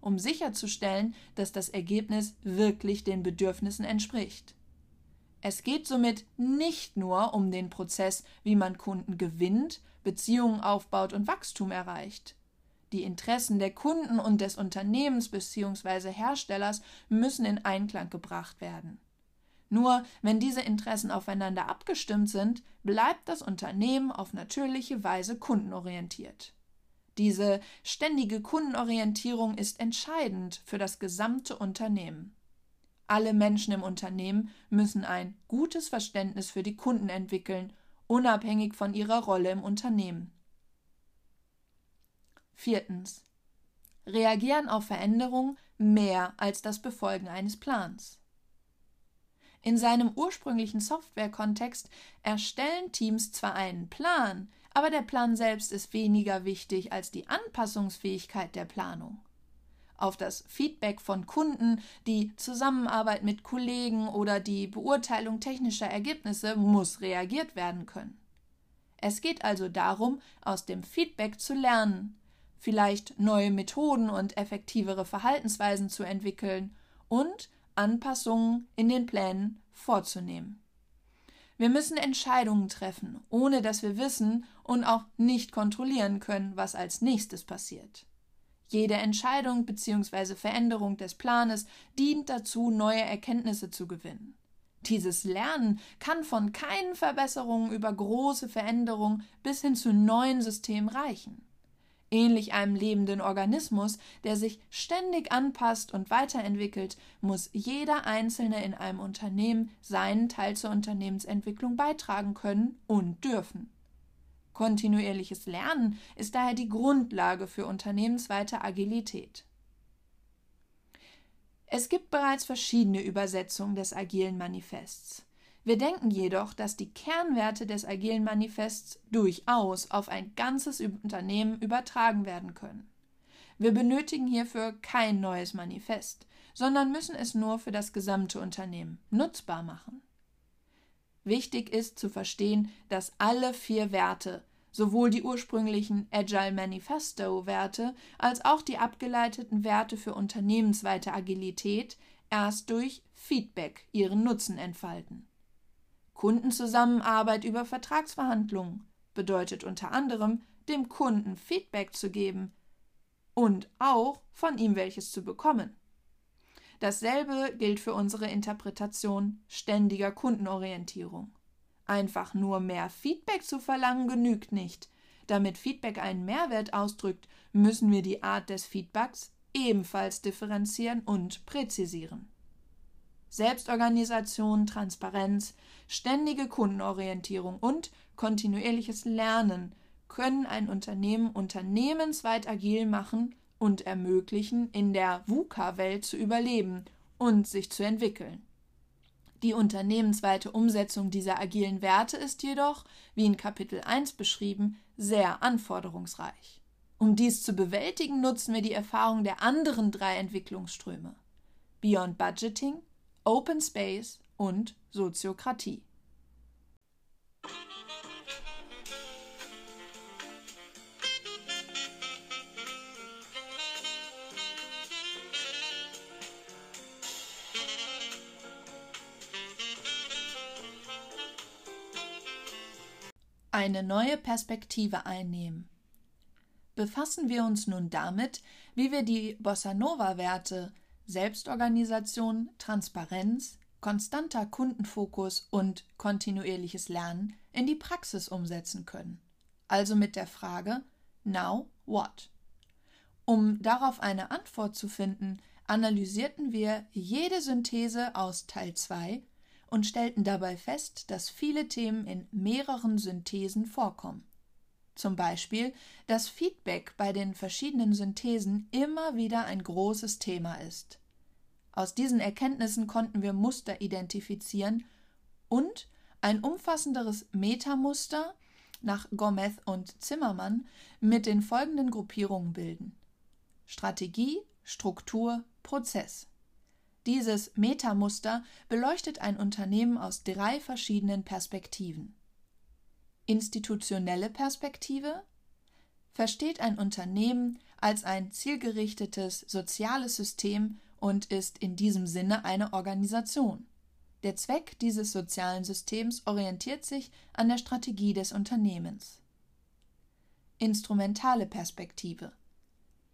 um sicherzustellen, dass das Ergebnis wirklich den Bedürfnissen entspricht. Es geht somit nicht nur um den Prozess, wie man Kunden gewinnt, Beziehungen aufbaut und Wachstum erreicht. Die Interessen der Kunden und des Unternehmens bzw. Herstellers müssen in Einklang gebracht werden. Nur wenn diese Interessen aufeinander abgestimmt sind, bleibt das Unternehmen auf natürliche Weise kundenorientiert. Diese ständige Kundenorientierung ist entscheidend für das gesamte Unternehmen. Alle Menschen im Unternehmen müssen ein gutes Verständnis für die Kunden entwickeln, unabhängig von ihrer Rolle im Unternehmen. Viertens. Reagieren auf Veränderungen mehr als das Befolgen eines Plans. In seinem ursprünglichen Softwarekontext erstellen Teams zwar einen Plan, aber der Plan selbst ist weniger wichtig als die Anpassungsfähigkeit der Planung auf das Feedback von Kunden, die Zusammenarbeit mit Kollegen oder die Beurteilung technischer Ergebnisse muss reagiert werden können. Es geht also darum, aus dem Feedback zu lernen. vielleicht neue Methoden und effektivere Verhaltensweisen zu entwickeln und Anpassungen in den Plänen vorzunehmen. Wir müssen Entscheidungen treffen, ohne dass wir wissen und auch nicht kontrollieren können, was als nächstes passiert. Jede Entscheidung bzw. Veränderung des Planes dient dazu, neue Erkenntnisse zu gewinnen. Dieses Lernen kann von kleinen Verbesserungen über große Veränderungen bis hin zu neuen Systemen reichen. Ähnlich einem lebenden Organismus, der sich ständig anpasst und weiterentwickelt, muss jeder Einzelne in einem Unternehmen seinen Teil zur Unternehmensentwicklung beitragen können und dürfen. Kontinuierliches Lernen ist daher die Grundlage für unternehmensweite Agilität. Es gibt bereits verschiedene Übersetzungen des agilen Manifests. Wir denken jedoch, dass die Kernwerte des agilen Manifests durchaus auf ein ganzes Unternehmen übertragen werden können. Wir benötigen hierfür kein neues Manifest, sondern müssen es nur für das gesamte Unternehmen nutzbar machen. Wichtig ist zu verstehen, dass alle vier Werte, sowohl die ursprünglichen Agile Manifesto Werte als auch die abgeleiteten Werte für unternehmensweite Agilität, erst durch Feedback ihren Nutzen entfalten. Kundenzusammenarbeit über Vertragsverhandlungen bedeutet unter anderem, dem Kunden Feedback zu geben und auch von ihm welches zu bekommen. Dasselbe gilt für unsere Interpretation ständiger Kundenorientierung. Einfach nur mehr Feedback zu verlangen genügt nicht. Damit Feedback einen Mehrwert ausdrückt, müssen wir die Art des Feedbacks ebenfalls differenzieren und präzisieren. Selbstorganisation, Transparenz, ständige Kundenorientierung und kontinuierliches Lernen können ein Unternehmen unternehmensweit agil machen und ermöglichen, in der VUCA-Welt zu überleben und sich zu entwickeln. Die unternehmensweite Umsetzung dieser agilen Werte ist jedoch, wie in Kapitel 1 beschrieben, sehr anforderungsreich. Um dies zu bewältigen, nutzen wir die Erfahrung der anderen drei Entwicklungsströme Beyond Budgeting, Open Space und Soziokratie. Eine neue Perspektive einnehmen. Befassen wir uns nun damit, wie wir die Bossa Nova-Werte Selbstorganisation, Transparenz, konstanter Kundenfokus und kontinuierliches Lernen in die Praxis umsetzen können. Also mit der Frage Now what? Um darauf eine Antwort zu finden, analysierten wir jede Synthese aus Teil 2 und stellten dabei fest, dass viele Themen in mehreren Synthesen vorkommen. Zum Beispiel, dass Feedback bei den verschiedenen Synthesen immer wieder ein großes Thema ist. Aus diesen Erkenntnissen konnten wir Muster identifizieren und ein umfassenderes Metamuster nach Gomez und Zimmermann mit den folgenden Gruppierungen bilden. Strategie, Struktur, Prozess. Dieses Metamuster beleuchtet ein Unternehmen aus drei verschiedenen Perspektiven. Institutionelle Perspektive versteht ein Unternehmen als ein zielgerichtetes soziales System und ist in diesem Sinne eine Organisation. Der Zweck dieses sozialen Systems orientiert sich an der Strategie des Unternehmens. Instrumentale Perspektive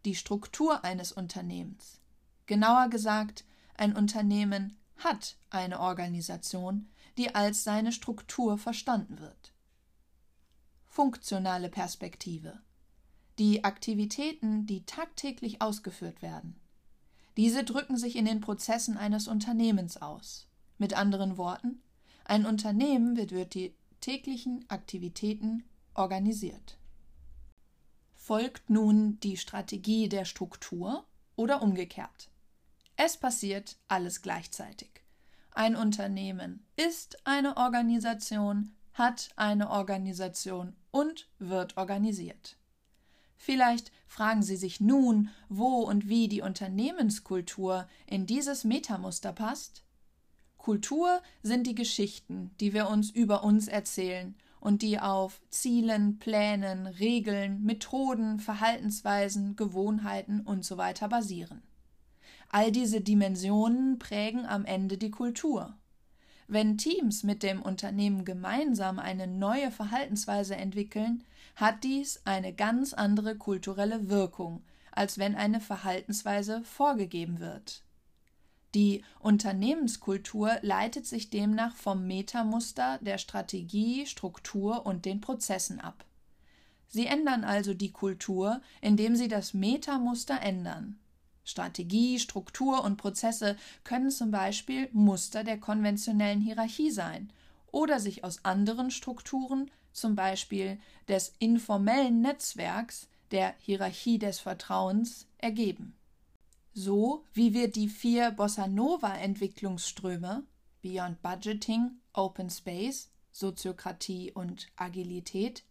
die Struktur eines Unternehmens. Genauer gesagt, ein Unternehmen hat eine Organisation, die als seine Struktur verstanden wird funktionale Perspektive. Die Aktivitäten, die tagtäglich ausgeführt werden. Diese drücken sich in den Prozessen eines Unternehmens aus. Mit anderen Worten, ein Unternehmen wird durch die täglichen Aktivitäten organisiert. Folgt nun die Strategie der Struktur oder umgekehrt? Es passiert alles gleichzeitig. Ein Unternehmen ist eine Organisation, hat eine Organisation und wird organisiert. Vielleicht fragen Sie sich nun, wo und wie die Unternehmenskultur in dieses Metamuster passt? Kultur sind die Geschichten, die wir uns über uns erzählen und die auf Zielen, Plänen, Regeln, Methoden, Verhaltensweisen, Gewohnheiten usw. So basieren. All diese Dimensionen prägen am Ende die Kultur. Wenn Teams mit dem Unternehmen gemeinsam eine neue Verhaltensweise entwickeln, hat dies eine ganz andere kulturelle Wirkung, als wenn eine Verhaltensweise vorgegeben wird. Die Unternehmenskultur leitet sich demnach vom Metamuster der Strategie, Struktur und den Prozessen ab. Sie ändern also die Kultur, indem sie das Metamuster ändern. Strategie, Struktur und Prozesse können zum Beispiel Muster der konventionellen Hierarchie sein oder sich aus anderen Strukturen, zum Beispiel des informellen Netzwerks, der Hierarchie des Vertrauens, ergeben. So wie wir die vier Bossa Nova Entwicklungsströme Beyond Budgeting, Open Space, Soziokratie und Agilität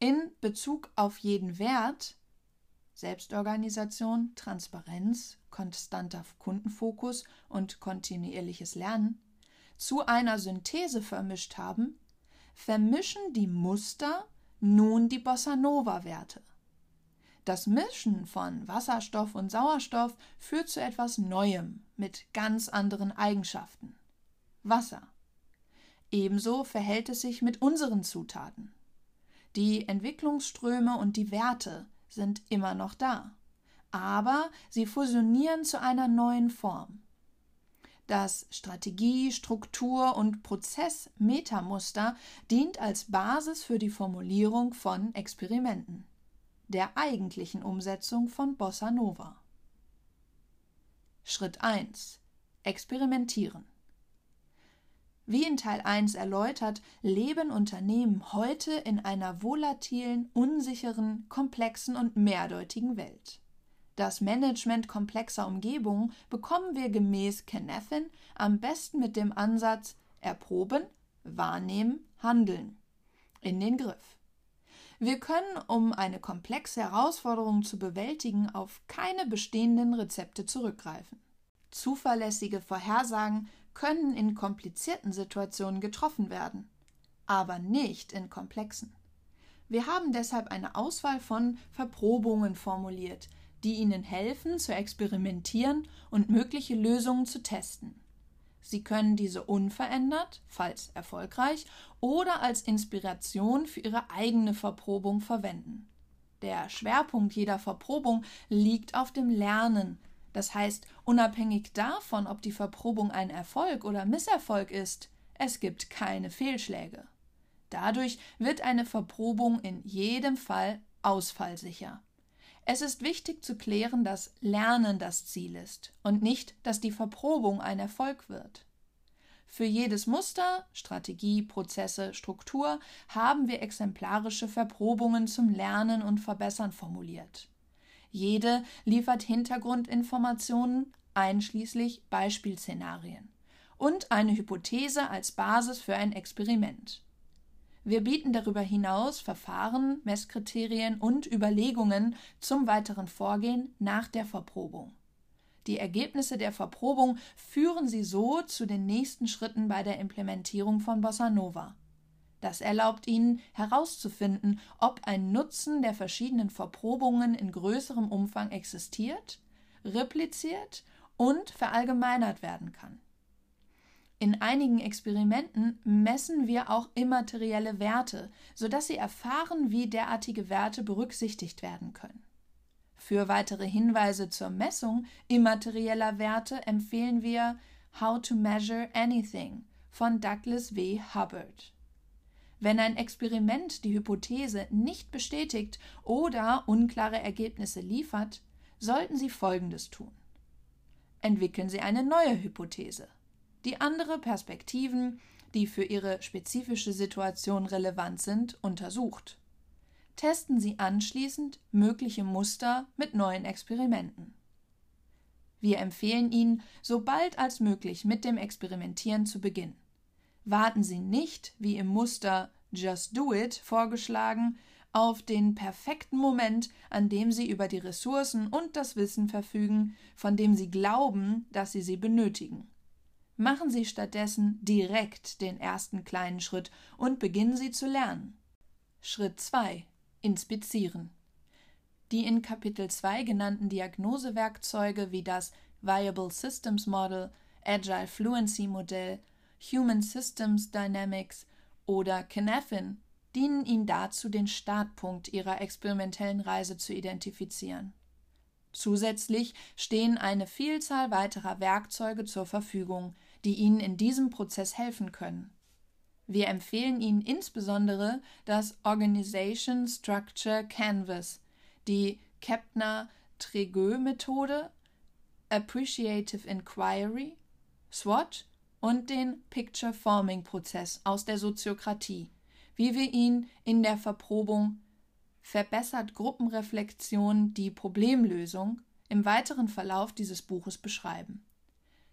in Bezug auf jeden Wert Selbstorganisation, Transparenz, konstanter Kundenfokus und kontinuierliches Lernen zu einer Synthese vermischt haben, vermischen die Muster nun die Bossa Nova Werte. Das Mischen von Wasserstoff und Sauerstoff führt zu etwas Neuem mit ganz anderen Eigenschaften. Wasser. Ebenso verhält es sich mit unseren Zutaten. Die Entwicklungsströme und die Werte sind immer noch da, aber sie fusionieren zu einer neuen Form. Das Strategie-, Struktur- und Prozess-Metamuster dient als Basis für die Formulierung von Experimenten, der eigentlichen Umsetzung von Bossa Nova. Schritt 1. Experimentieren. Wie in Teil 1 erläutert, leben Unternehmen heute in einer volatilen, unsicheren, komplexen und mehrdeutigen Welt. Das Management komplexer Umgebungen bekommen wir gemäß Kennethin am besten mit dem Ansatz erproben, wahrnehmen, handeln in den Griff. Wir können, um eine komplexe Herausforderung zu bewältigen, auf keine bestehenden Rezepte zurückgreifen. Zuverlässige Vorhersagen können in komplizierten Situationen getroffen werden, aber nicht in komplexen. Wir haben deshalb eine Auswahl von Verprobungen formuliert, die Ihnen helfen, zu experimentieren und mögliche Lösungen zu testen. Sie können diese unverändert, falls erfolgreich, oder als Inspiration für Ihre eigene Verprobung verwenden. Der Schwerpunkt jeder Verprobung liegt auf dem Lernen, das heißt, unabhängig davon, ob die Verprobung ein Erfolg oder Misserfolg ist, es gibt keine Fehlschläge. Dadurch wird eine Verprobung in jedem Fall ausfallsicher. Es ist wichtig zu klären, dass Lernen das Ziel ist und nicht, dass die Verprobung ein Erfolg wird. Für jedes Muster, Strategie, Prozesse, Struktur haben wir exemplarische Verprobungen zum Lernen und Verbessern formuliert. Jede liefert Hintergrundinformationen einschließlich Beispielszenarien und eine Hypothese als Basis für ein Experiment. Wir bieten darüber hinaus Verfahren, Messkriterien und Überlegungen zum weiteren Vorgehen nach der Verprobung. Die Ergebnisse der Verprobung führen Sie so zu den nächsten Schritten bei der Implementierung von Bossa Nova. Das erlaubt ihnen herauszufinden, ob ein Nutzen der verschiedenen Verprobungen in größerem Umfang existiert, repliziert und verallgemeinert werden kann. In einigen Experimenten messen wir auch immaterielle Werte, sodass Sie erfahren, wie derartige Werte berücksichtigt werden können. Für weitere Hinweise zur Messung immaterieller Werte empfehlen wir How to Measure Anything von Douglas W. Hubbard. Wenn ein Experiment die Hypothese nicht bestätigt oder unklare Ergebnisse liefert, sollten Sie Folgendes tun. Entwickeln Sie eine neue Hypothese, die andere Perspektiven, die für Ihre spezifische Situation relevant sind, untersucht. Testen Sie anschließend mögliche Muster mit neuen Experimenten. Wir empfehlen Ihnen, so bald als möglich mit dem Experimentieren zu beginnen. Warten Sie nicht, wie im Muster Just Do It vorgeschlagen, auf den perfekten Moment, an dem Sie über die Ressourcen und das Wissen verfügen, von dem Sie glauben, dass Sie sie benötigen. Machen Sie stattdessen direkt den ersten kleinen Schritt und beginnen Sie zu lernen. Schritt 2. Inspizieren. Die in Kapitel 2 genannten Diagnosewerkzeuge wie das Viable Systems Model, Agile Fluency Modell, Human Systems Dynamics oder Kinefin dienen Ihnen dazu, den Startpunkt Ihrer experimentellen Reise zu identifizieren. Zusätzlich stehen eine Vielzahl weiterer Werkzeuge zur Verfügung, die Ihnen in diesem Prozess helfen können. Wir empfehlen Ihnen insbesondere das Organization Structure Canvas, die Kepner-Tregeux-Methode, Appreciative Inquiry, SWOT und den Picture Forming Prozess aus der Soziokratie, wie wir ihn in der Verprobung verbessert Gruppenreflexion die Problemlösung im weiteren Verlauf dieses Buches beschreiben.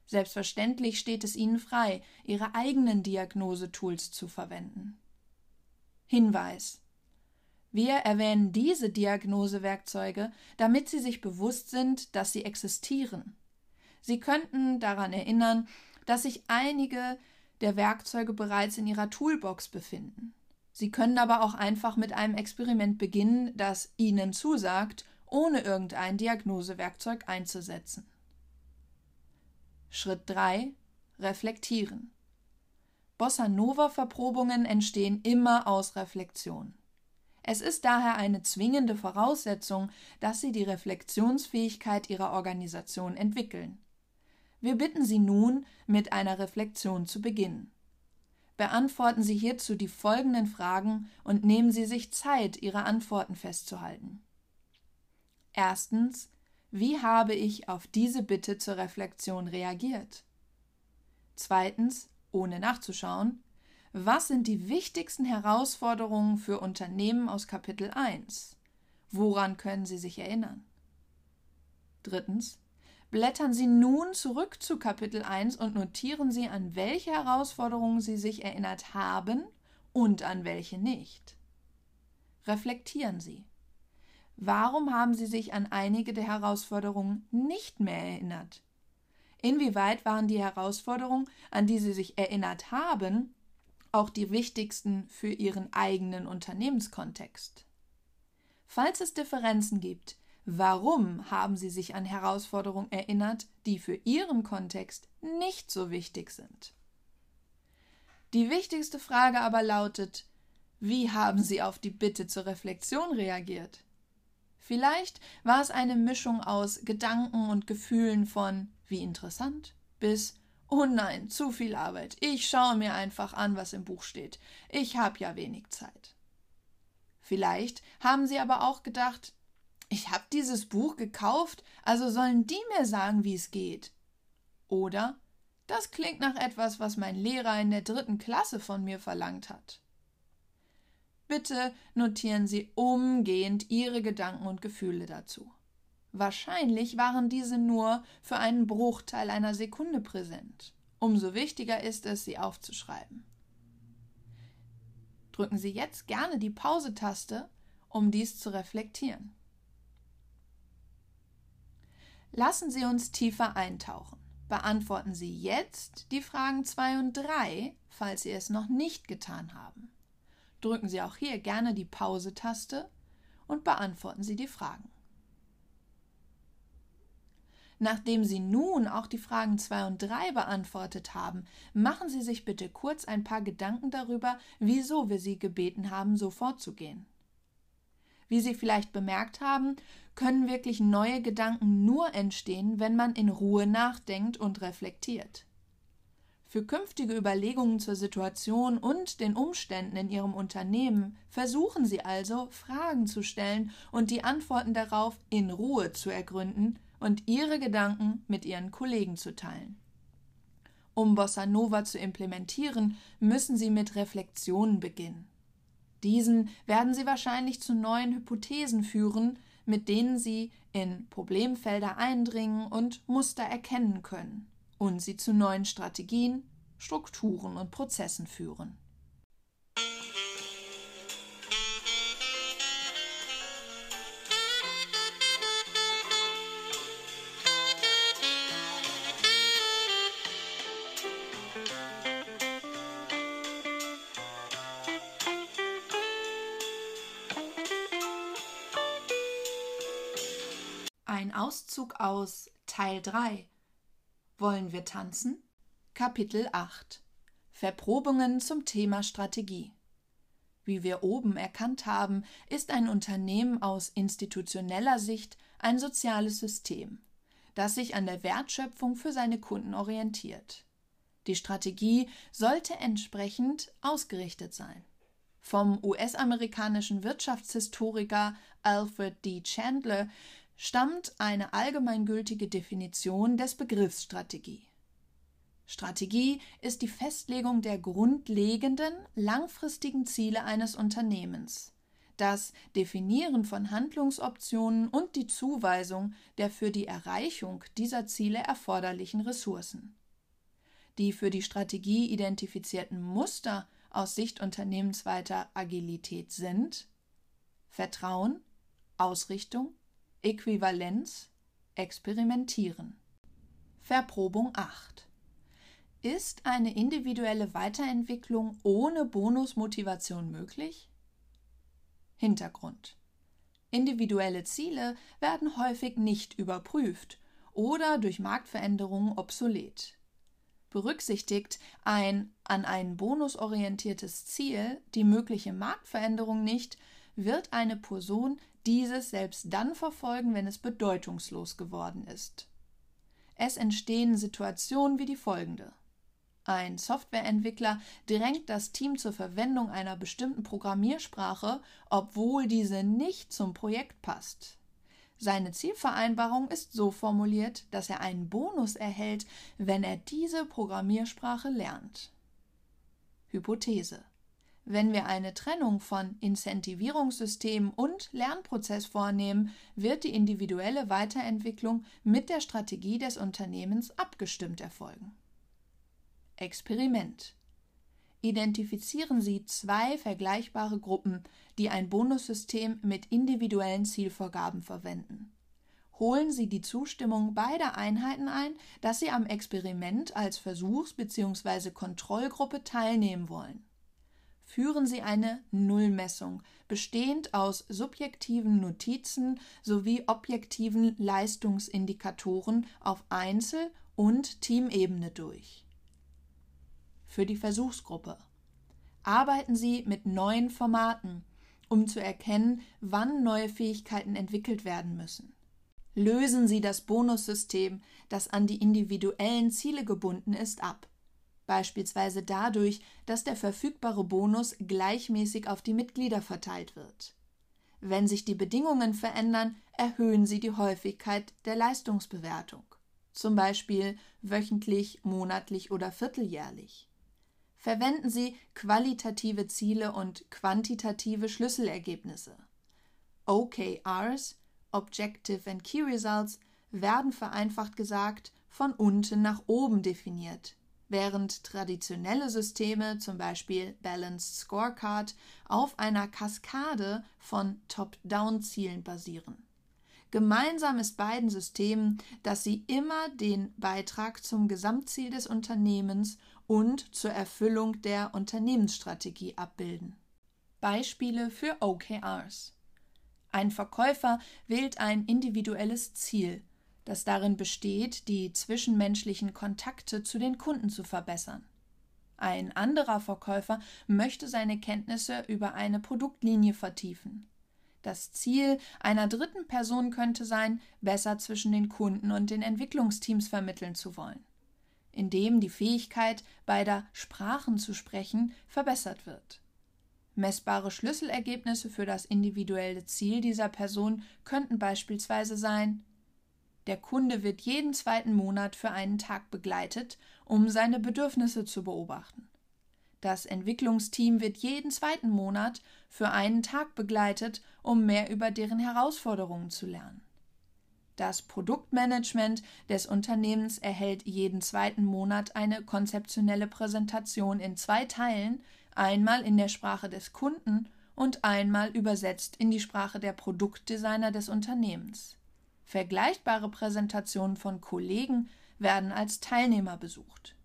Selbstverständlich steht es Ihnen frei, Ihre eigenen Diagnosetools zu verwenden. Hinweis wir erwähnen diese Diagnosewerkzeuge, damit Sie sich bewusst sind, dass sie existieren. Sie könnten daran erinnern, dass sich einige der Werkzeuge bereits in Ihrer Toolbox befinden. Sie können aber auch einfach mit einem Experiment beginnen, das Ihnen zusagt, ohne irgendein Diagnosewerkzeug einzusetzen. Schritt 3 Reflektieren. Bossa Nova Verprobungen entstehen immer aus Reflexion. Es ist daher eine zwingende Voraussetzung, dass Sie die Reflexionsfähigkeit Ihrer Organisation entwickeln. Wir bitten Sie nun, mit einer Reflexion zu beginnen. Beantworten Sie hierzu die folgenden Fragen und nehmen Sie sich Zeit, Ihre Antworten festzuhalten. Erstens, wie habe ich auf diese Bitte zur Reflexion reagiert? Zweitens, ohne nachzuschauen, was sind die wichtigsten Herausforderungen für Unternehmen aus Kapitel 1? Woran können Sie sich erinnern? Drittens. Blättern Sie nun zurück zu Kapitel 1 und notieren Sie, an welche Herausforderungen Sie sich erinnert haben und an welche nicht. Reflektieren Sie. Warum haben Sie sich an einige der Herausforderungen nicht mehr erinnert? Inwieweit waren die Herausforderungen, an die Sie sich erinnert haben, auch die wichtigsten für Ihren eigenen Unternehmenskontext. Falls es Differenzen gibt, warum haben Sie sich an Herausforderungen erinnert, die für Ihren Kontext nicht so wichtig sind? Die wichtigste Frage aber lautet, wie haben Sie auf die Bitte zur Reflexion reagiert? Vielleicht war es eine Mischung aus Gedanken und Gefühlen von wie interessant bis Oh nein, zu viel Arbeit. Ich schaue mir einfach an, was im Buch steht. Ich habe ja wenig Zeit. Vielleicht haben Sie aber auch gedacht, ich habe dieses Buch gekauft, also sollen die mir sagen, wie es geht. Oder das klingt nach etwas, was mein Lehrer in der dritten Klasse von mir verlangt hat. Bitte notieren Sie umgehend Ihre Gedanken und Gefühle dazu. Wahrscheinlich waren diese nur für einen Bruchteil einer Sekunde präsent. Umso wichtiger ist es, sie aufzuschreiben. Drücken Sie jetzt gerne die Pause-Taste, um dies zu reflektieren. Lassen Sie uns tiefer eintauchen. Beantworten Sie jetzt die Fragen 2 und 3, falls Sie es noch nicht getan haben. Drücken Sie auch hier gerne die Pause-Taste und beantworten Sie die Fragen. Nachdem Sie nun auch die Fragen 2 und 3 beantwortet haben, machen Sie sich bitte kurz ein paar Gedanken darüber, wieso wir Sie gebeten haben, so vorzugehen. Wie Sie vielleicht bemerkt haben, können wirklich neue Gedanken nur entstehen, wenn man in Ruhe nachdenkt und reflektiert. Für künftige Überlegungen zur Situation und den Umständen in Ihrem Unternehmen versuchen Sie also, Fragen zu stellen und die Antworten darauf in Ruhe zu ergründen und ihre Gedanken mit ihren Kollegen zu teilen. Um Bossa Nova zu implementieren, müssen sie mit Reflexionen beginnen. Diesen werden sie wahrscheinlich zu neuen Hypothesen führen, mit denen sie in Problemfelder eindringen und Muster erkennen können und sie zu neuen Strategien, Strukturen und Prozessen führen. Aus Teil 3 Wollen wir tanzen? Kapitel 8 Verprobungen zum Thema Strategie Wie wir oben erkannt haben, ist ein Unternehmen aus institutioneller Sicht ein soziales System, das sich an der Wertschöpfung für seine Kunden orientiert. Die Strategie sollte entsprechend ausgerichtet sein. Vom US-amerikanischen Wirtschaftshistoriker Alfred D. Chandler stammt eine allgemeingültige Definition des Begriffs Strategie. Strategie ist die Festlegung der grundlegenden, langfristigen Ziele eines Unternehmens, das Definieren von Handlungsoptionen und die Zuweisung der für die Erreichung dieser Ziele erforderlichen Ressourcen. Die für die Strategie identifizierten Muster aus Sicht unternehmensweiter Agilität sind Vertrauen, Ausrichtung, Äquivalenz, Experimentieren. Verprobung 8. Ist eine individuelle Weiterentwicklung ohne Bonusmotivation möglich? Hintergrund. Individuelle Ziele werden häufig nicht überprüft oder durch Marktveränderungen obsolet. Berücksichtigt ein an einen Bonus orientiertes Ziel die mögliche Marktveränderung nicht, wird eine Person dieses selbst dann verfolgen, wenn es bedeutungslos geworden ist. Es entstehen Situationen wie die folgende. Ein Softwareentwickler drängt das Team zur Verwendung einer bestimmten Programmiersprache, obwohl diese nicht zum Projekt passt. Seine Zielvereinbarung ist so formuliert, dass er einen Bonus erhält, wenn er diese Programmiersprache lernt. Hypothese wenn wir eine Trennung von Incentivierungssystem und Lernprozess vornehmen, wird die individuelle Weiterentwicklung mit der Strategie des Unternehmens abgestimmt erfolgen. Experiment. Identifizieren Sie zwei vergleichbare Gruppen, die ein Bonussystem mit individuellen Zielvorgaben verwenden. Holen Sie die Zustimmung beider Einheiten ein, dass sie am Experiment als Versuchs- bzw. Kontrollgruppe teilnehmen wollen führen Sie eine Nullmessung, bestehend aus subjektiven Notizen sowie objektiven Leistungsindikatoren auf Einzel- und Teamebene durch. Für die Versuchsgruppe arbeiten Sie mit neuen Formaten, um zu erkennen, wann neue Fähigkeiten entwickelt werden müssen. Lösen Sie das Bonussystem, das an die individuellen Ziele gebunden ist, ab beispielsweise dadurch, dass der verfügbare Bonus gleichmäßig auf die Mitglieder verteilt wird. Wenn sich die Bedingungen verändern, erhöhen sie die Häufigkeit der Leistungsbewertung, zum Beispiel wöchentlich, monatlich oder vierteljährlich. Verwenden Sie qualitative Ziele und quantitative Schlüsselergebnisse. OKRs, Objective and Key Results, werden vereinfacht gesagt von unten nach oben definiert, während traditionelle Systeme, zum Beispiel Balanced Scorecard, auf einer Kaskade von Top-Down-Zielen basieren. Gemeinsam ist beiden Systemen, dass sie immer den Beitrag zum Gesamtziel des Unternehmens und zur Erfüllung der Unternehmensstrategie abbilden. Beispiele für OKRs. Ein Verkäufer wählt ein individuelles Ziel, das darin besteht, die zwischenmenschlichen Kontakte zu den Kunden zu verbessern. Ein anderer Verkäufer möchte seine Kenntnisse über eine Produktlinie vertiefen. Das Ziel einer dritten Person könnte sein, besser zwischen den Kunden und den Entwicklungsteams vermitteln zu wollen, indem die Fähigkeit, beider Sprachen zu sprechen, verbessert wird. Messbare Schlüsselergebnisse für das individuelle Ziel dieser Person könnten beispielsweise sein der Kunde wird jeden zweiten Monat für einen Tag begleitet, um seine Bedürfnisse zu beobachten. Das Entwicklungsteam wird jeden zweiten Monat für einen Tag begleitet, um mehr über deren Herausforderungen zu lernen. Das Produktmanagement des Unternehmens erhält jeden zweiten Monat eine konzeptionelle Präsentation in zwei Teilen, einmal in der Sprache des Kunden und einmal übersetzt in die Sprache der Produktdesigner des Unternehmens. Vergleichbare Präsentationen von Kollegen werden als Teilnehmer besucht.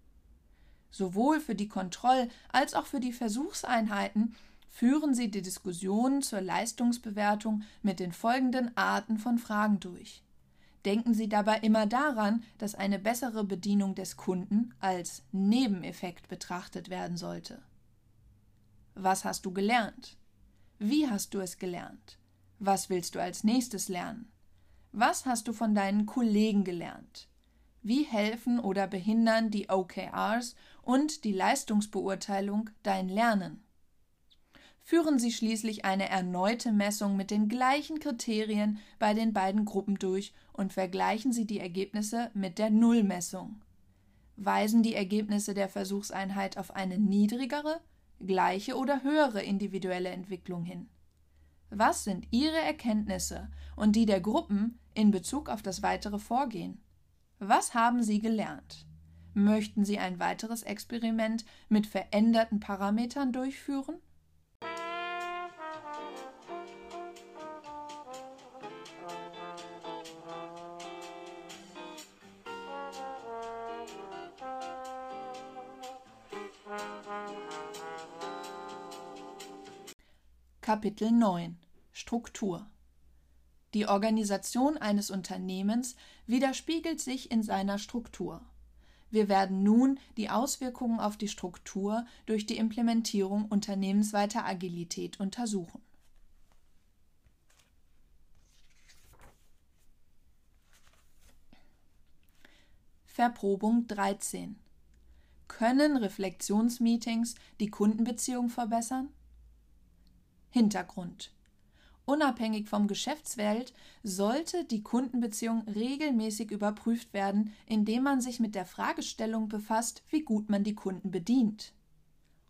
Sowohl für die Kontroll- als auch für die Versuchseinheiten führen sie die Diskussionen zur Leistungsbewertung mit den folgenden Arten von Fragen durch. Denken Sie dabei immer daran, dass eine bessere Bedienung des Kunden als Nebeneffekt betrachtet werden sollte. Was hast du gelernt? Wie hast du es gelernt? Was willst du als nächstes lernen? Was hast du von deinen Kollegen gelernt? Wie helfen oder behindern die OKRs und die Leistungsbeurteilung dein Lernen? Führen Sie schließlich eine erneute Messung mit den gleichen Kriterien bei den beiden Gruppen durch und vergleichen Sie die Ergebnisse mit der Nullmessung. Weisen die Ergebnisse der Versuchseinheit auf eine niedrigere, gleiche oder höhere individuelle Entwicklung hin? Was sind Ihre Erkenntnisse und die der Gruppen in Bezug auf das weitere Vorgehen? Was haben Sie gelernt? Möchten Sie ein weiteres Experiment mit veränderten Parametern durchführen? Kapitel 9 Struktur Die Organisation eines Unternehmens widerspiegelt sich in seiner Struktur. Wir werden nun die Auswirkungen auf die Struktur durch die Implementierung unternehmensweiter Agilität untersuchen. Verprobung 13 Können Reflexionsmeetings die Kundenbeziehung verbessern? Hintergrund. Unabhängig vom Geschäftswelt sollte die Kundenbeziehung regelmäßig überprüft werden, indem man sich mit der Fragestellung befasst, wie gut man die Kunden bedient.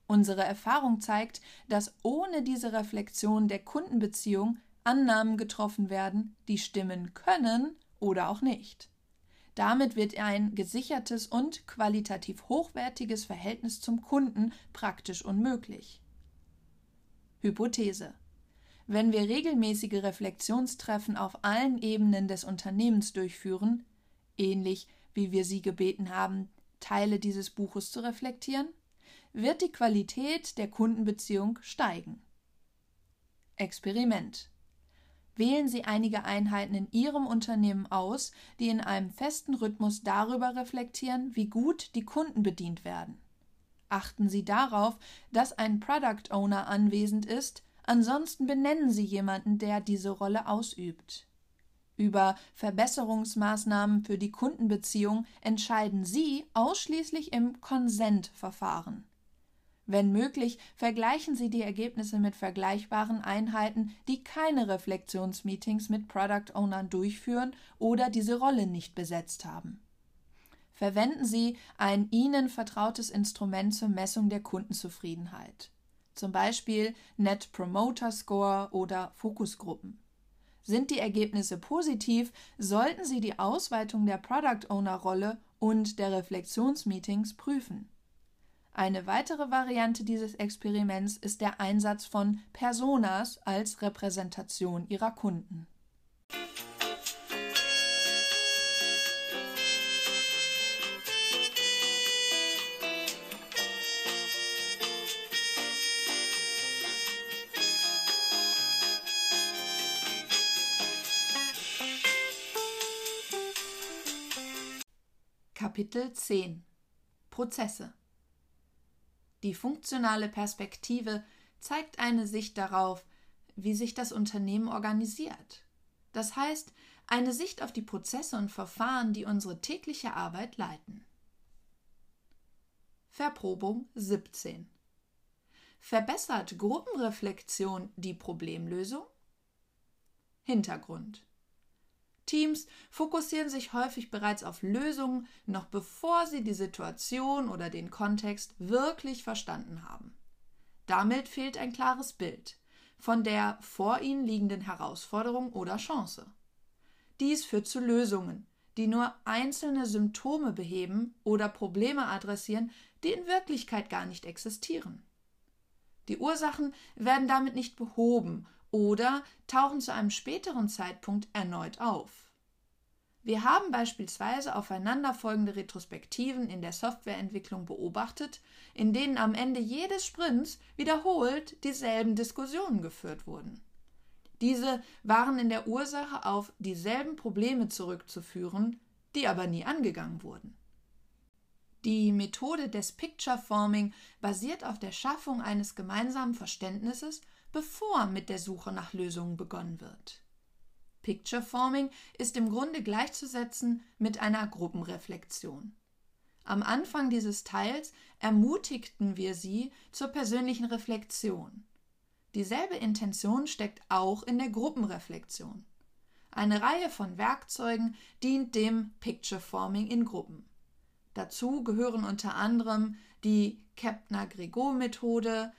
Unsere Erfahrung zeigt, dass ohne diese Reflexion der Kundenbeziehung Annahmen getroffen werden, die stimmen können oder auch nicht. Damit wird ein gesichertes und qualitativ hochwertiges Verhältnis zum Kunden praktisch unmöglich. Hypothese. Wenn wir regelmäßige Reflexionstreffen auf allen Ebenen des Unternehmens durchführen, ähnlich wie wir Sie gebeten haben, Teile dieses Buches zu reflektieren, wird die Qualität der Kundenbeziehung steigen. Experiment. Wählen Sie einige Einheiten in Ihrem Unternehmen aus, die in einem festen Rhythmus darüber reflektieren, wie gut die Kunden bedient werden. Achten Sie darauf, dass ein Product Owner anwesend ist, ansonsten benennen Sie jemanden, der diese Rolle ausübt. Über Verbesserungsmaßnahmen für die Kundenbeziehung entscheiden Sie ausschließlich im Konsentverfahren. Wenn möglich, vergleichen Sie die Ergebnisse mit vergleichbaren Einheiten, die keine Reflexionsmeetings mit Product Ownern durchführen oder diese Rolle nicht besetzt haben verwenden Sie ein Ihnen vertrautes Instrument zur Messung der Kundenzufriedenheit, zum Beispiel Net Promoter Score oder Fokusgruppen. Sind die Ergebnisse positiv, sollten Sie die Ausweitung der Product Owner Rolle und der Reflexionsmeetings prüfen. Eine weitere Variante dieses Experiments ist der Einsatz von Personas als Repräsentation ihrer Kunden. Kapitel 10 Prozesse Die funktionale Perspektive zeigt eine Sicht darauf, wie sich das Unternehmen organisiert. Das heißt, eine Sicht auf die Prozesse und Verfahren, die unsere tägliche Arbeit leiten. Verprobung 17 Verbessert Gruppenreflexion die Problemlösung? Hintergrund Teams fokussieren sich häufig bereits auf Lösungen, noch bevor sie die Situation oder den Kontext wirklich verstanden haben. Damit fehlt ein klares Bild von der vor ihnen liegenden Herausforderung oder Chance. Dies führt zu Lösungen, die nur einzelne Symptome beheben oder Probleme adressieren, die in Wirklichkeit gar nicht existieren. Die Ursachen werden damit nicht behoben oder tauchen zu einem späteren Zeitpunkt erneut auf. Wir haben beispielsweise aufeinanderfolgende Retrospektiven in der Softwareentwicklung beobachtet, in denen am Ende jedes Sprints wiederholt dieselben Diskussionen geführt wurden. Diese waren in der Ursache auf dieselben Probleme zurückzuführen, die aber nie angegangen wurden. Die Methode des Picture Forming basiert auf der Schaffung eines gemeinsamen Verständnisses, bevor mit der Suche nach Lösungen begonnen wird. Picture Forming ist im Grunde gleichzusetzen mit einer Gruppenreflexion. Am Anfang dieses Teils ermutigten wir Sie zur persönlichen Reflexion. Dieselbe Intention steckt auch in der Gruppenreflexion. Eine Reihe von Werkzeugen dient dem Picture Forming in Gruppen. Dazu gehören unter anderem die Kepner-Gregor-Methode,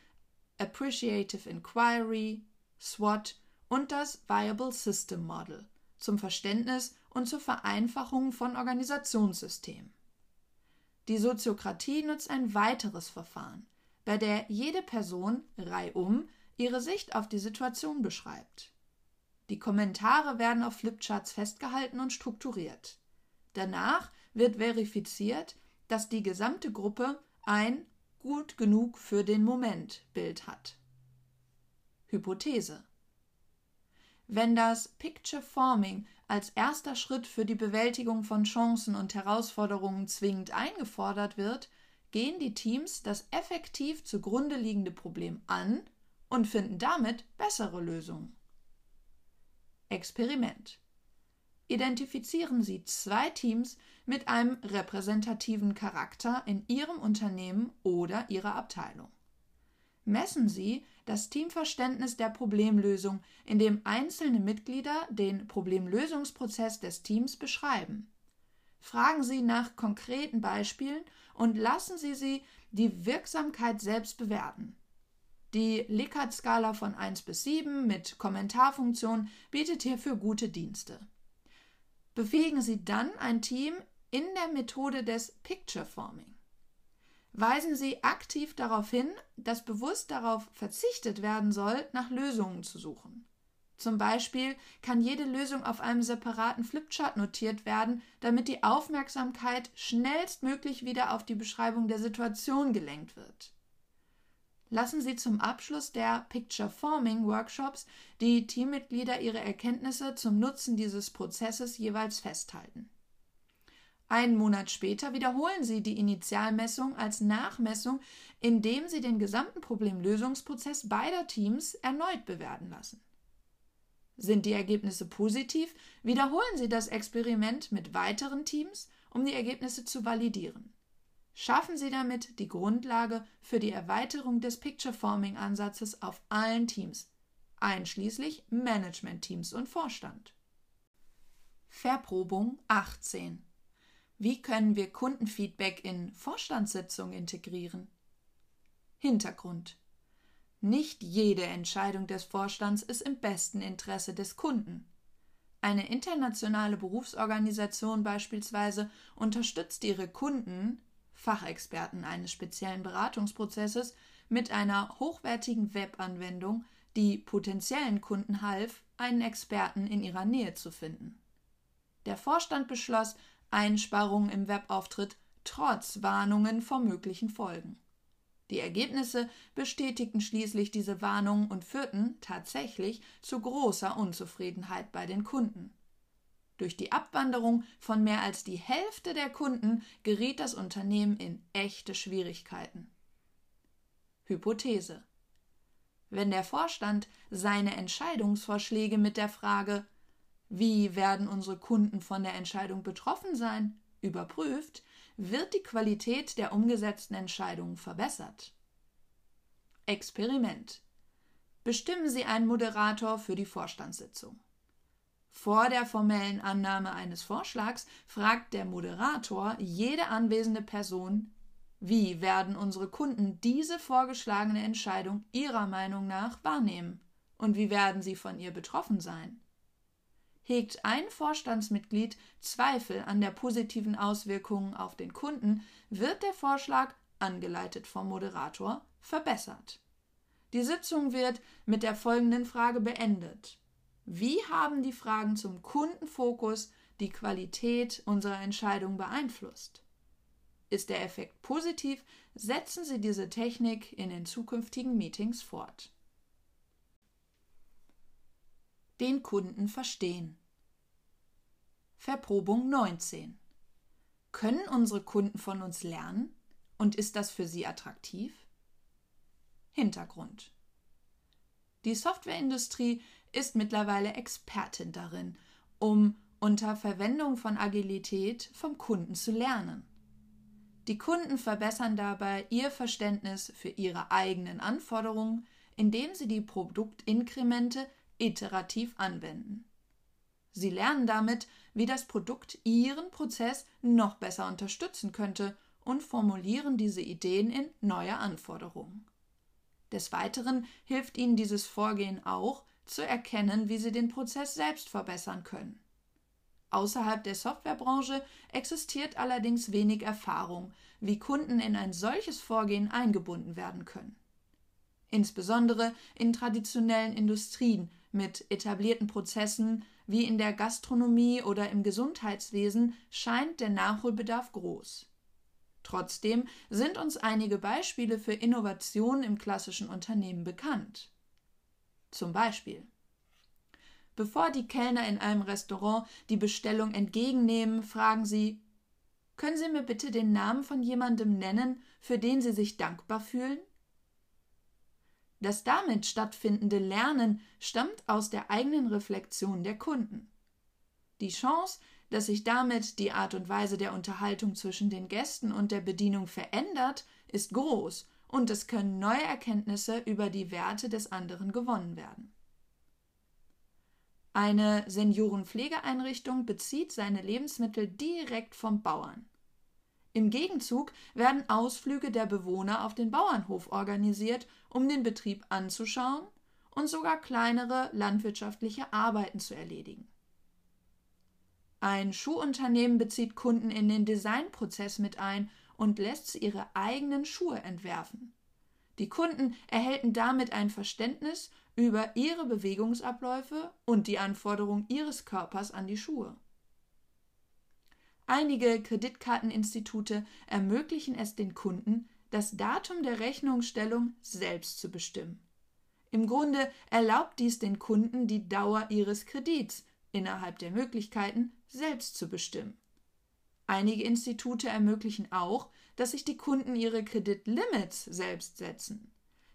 Appreciative Inquiry, SWOT und das Viable System Model zum Verständnis und zur Vereinfachung von Organisationssystemen. Die Soziokratie nutzt ein weiteres Verfahren, bei der jede Person reihum ihre Sicht auf die Situation beschreibt. Die Kommentare werden auf Flipcharts festgehalten und strukturiert. Danach wird verifiziert, dass die gesamte Gruppe ein gut genug für den Moment Bild hat. Hypothese Wenn das Picture Forming als erster Schritt für die Bewältigung von Chancen und Herausforderungen zwingend eingefordert wird, gehen die Teams das effektiv zugrunde liegende Problem an und finden damit bessere Lösungen. Experiment. Identifizieren Sie zwei Teams mit einem repräsentativen Charakter in Ihrem Unternehmen oder Ihrer Abteilung. Messen Sie das Teamverständnis der Problemlösung, indem einzelne Mitglieder den Problemlösungsprozess des Teams beschreiben. Fragen Sie nach konkreten Beispielen und lassen Sie sie die Wirksamkeit selbst bewerten. Die Likert-Skala von 1 bis 7 mit Kommentarfunktion bietet hierfür gute Dienste. Befähigen Sie dann ein Team in der Methode des Picture Forming. Weisen Sie aktiv darauf hin, dass bewusst darauf verzichtet werden soll, nach Lösungen zu suchen. Zum Beispiel kann jede Lösung auf einem separaten Flipchart notiert werden, damit die Aufmerksamkeit schnellstmöglich wieder auf die Beschreibung der Situation gelenkt wird lassen Sie zum Abschluss der Picture Forming Workshops die Teammitglieder ihre Erkenntnisse zum Nutzen dieses Prozesses jeweils festhalten. Einen Monat später wiederholen Sie die Initialmessung als Nachmessung, indem Sie den gesamten Problemlösungsprozess beider Teams erneut bewerten lassen. Sind die Ergebnisse positiv, wiederholen Sie das Experiment mit weiteren Teams, um die Ergebnisse zu validieren. Schaffen Sie damit die Grundlage für die Erweiterung des Picture-Forming-Ansatzes auf allen Teams, einschließlich Management-Teams und Vorstand. Verprobung 18. Wie können wir Kundenfeedback in Vorstandssitzungen integrieren? Hintergrund. Nicht jede Entscheidung des Vorstands ist im besten Interesse des Kunden. Eine internationale Berufsorganisation beispielsweise unterstützt ihre Kunden Fachexperten eines speziellen Beratungsprozesses mit einer hochwertigen Webanwendung, die potenziellen Kunden half, einen Experten in ihrer Nähe zu finden. Der Vorstand beschloss Einsparungen im Webauftritt trotz Warnungen vor möglichen Folgen. Die Ergebnisse bestätigten schließlich diese Warnungen und führten tatsächlich zu großer Unzufriedenheit bei den Kunden. Durch die Abwanderung von mehr als die Hälfte der Kunden geriet das Unternehmen in echte Schwierigkeiten. Hypothese Wenn der Vorstand seine Entscheidungsvorschläge mit der Frage Wie werden unsere Kunden von der Entscheidung betroffen sein? überprüft, wird die Qualität der umgesetzten Entscheidungen verbessert. Experiment Bestimmen Sie einen Moderator für die Vorstandssitzung. Vor der formellen Annahme eines Vorschlags fragt der Moderator jede anwesende Person, wie werden unsere Kunden diese vorgeschlagene Entscheidung ihrer Meinung nach wahrnehmen und wie werden sie von ihr betroffen sein? Hegt ein Vorstandsmitglied Zweifel an der positiven Auswirkungen auf den Kunden, wird der Vorschlag, angeleitet vom Moderator, verbessert. Die Sitzung wird mit der folgenden Frage beendet. Wie haben die Fragen zum Kundenfokus die Qualität unserer Entscheidung beeinflusst? Ist der Effekt positiv, setzen Sie diese Technik in den zukünftigen Meetings fort. den Kunden verstehen. Verprobung 19. Können unsere Kunden von uns lernen? Und ist das für sie attraktiv? Hintergrund. Die Softwareindustrie ist mittlerweile Expertin darin, um unter Verwendung von Agilität vom Kunden zu lernen. Die Kunden verbessern dabei ihr Verständnis für ihre eigenen Anforderungen, indem sie die Produktinkremente iterativ anwenden. Sie lernen damit, wie das Produkt ihren Prozess noch besser unterstützen könnte und formulieren diese Ideen in neue Anforderungen. Des Weiteren hilft ihnen dieses Vorgehen auch, zu erkennen, wie sie den Prozess selbst verbessern können. Außerhalb der Softwarebranche existiert allerdings wenig Erfahrung, wie Kunden in ein solches Vorgehen eingebunden werden können. Insbesondere in traditionellen Industrien mit etablierten Prozessen wie in der Gastronomie oder im Gesundheitswesen scheint der Nachholbedarf groß. Trotzdem sind uns einige Beispiele für Innovation im klassischen Unternehmen bekannt. Zum Beispiel Bevor die Kellner in einem Restaurant die Bestellung entgegennehmen, fragen sie Können Sie mir bitte den Namen von jemandem nennen, für den Sie sich dankbar fühlen? Das damit stattfindende Lernen stammt aus der eigenen Reflexion der Kunden. Die Chance, dass sich damit die Art und Weise der Unterhaltung zwischen den Gästen und der Bedienung verändert, ist groß und es können neue Erkenntnisse über die Werte des anderen gewonnen werden. Eine Seniorenpflegeeinrichtung bezieht seine Lebensmittel direkt vom Bauern. Im Gegenzug werden Ausflüge der Bewohner auf den Bauernhof organisiert, um den Betrieb anzuschauen und sogar kleinere landwirtschaftliche Arbeiten zu erledigen. Ein Schuhunternehmen bezieht Kunden in den Designprozess mit ein und lässt sie ihre eigenen Schuhe entwerfen. Die Kunden erhalten damit ein Verständnis über ihre Bewegungsabläufe und die Anforderungen ihres Körpers an die Schuhe. Einige Kreditkarteninstitute ermöglichen es den Kunden, das Datum der Rechnungsstellung selbst zu bestimmen. Im Grunde erlaubt dies den Kunden, die Dauer ihres Kredits innerhalb der Möglichkeiten selbst zu bestimmen. Einige Institute ermöglichen auch, dass sich die Kunden ihre Kreditlimits selbst setzen.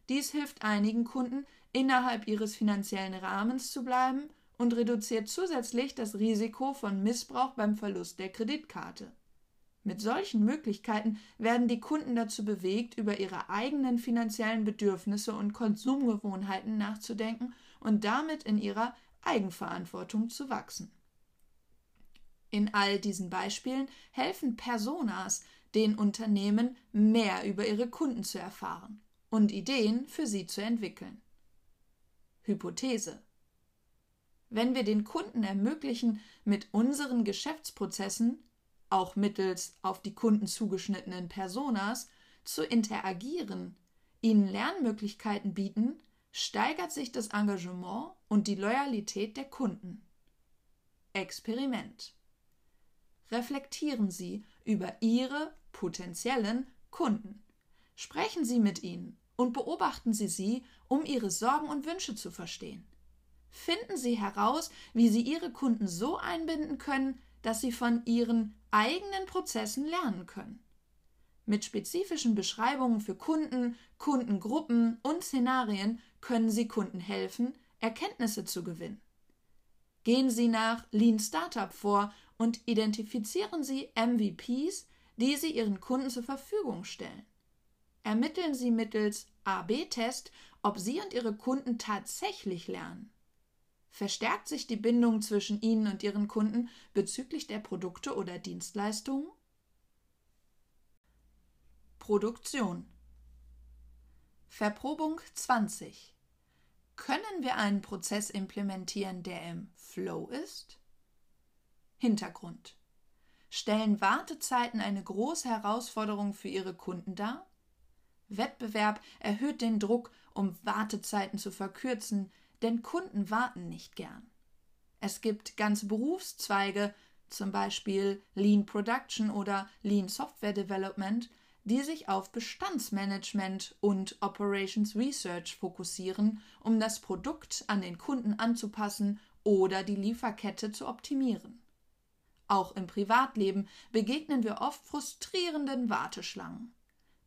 Dies hilft einigen Kunden, innerhalb ihres finanziellen Rahmens zu bleiben und reduziert zusätzlich das Risiko von Missbrauch beim Verlust der Kreditkarte. Mit solchen Möglichkeiten werden die Kunden dazu bewegt, über ihre eigenen finanziellen Bedürfnisse und Konsumgewohnheiten nachzudenken und damit in ihrer Eigenverantwortung zu wachsen. In all diesen Beispielen helfen Personas den Unternehmen, mehr über ihre Kunden zu erfahren und Ideen für sie zu entwickeln. Hypothese Wenn wir den Kunden ermöglichen, mit unseren Geschäftsprozessen, auch mittels auf die Kunden zugeschnittenen Personas, zu interagieren, ihnen Lernmöglichkeiten bieten, steigert sich das Engagement und die Loyalität der Kunden. Experiment reflektieren Sie über Ihre potenziellen Kunden. Sprechen Sie mit ihnen und beobachten Sie sie, um Ihre Sorgen und Wünsche zu verstehen. Finden Sie heraus, wie Sie Ihre Kunden so einbinden können, dass sie von ihren eigenen Prozessen lernen können. Mit spezifischen Beschreibungen für Kunden, Kundengruppen und Szenarien können Sie Kunden helfen, Erkenntnisse zu gewinnen. Gehen Sie nach Lean Startup vor und identifizieren Sie MVPs, die Sie Ihren Kunden zur Verfügung stellen. Ermitteln Sie mittels AB-Test, ob Sie und Ihre Kunden tatsächlich lernen. Verstärkt sich die Bindung zwischen Ihnen und Ihren Kunden bezüglich der Produkte oder Dienstleistungen? Produktion Verprobung 20 Können wir einen Prozess implementieren, der im Flow ist? Hintergrund. Stellen Wartezeiten eine große Herausforderung für Ihre Kunden dar? Wettbewerb erhöht den Druck, um Wartezeiten zu verkürzen, denn Kunden warten nicht gern. Es gibt ganze Berufszweige, zum Beispiel Lean Production oder Lean Software Development, die sich auf Bestandsmanagement und Operations Research fokussieren, um das Produkt an den Kunden anzupassen oder die Lieferkette zu optimieren. Auch im Privatleben begegnen wir oft frustrierenden Warteschlangen.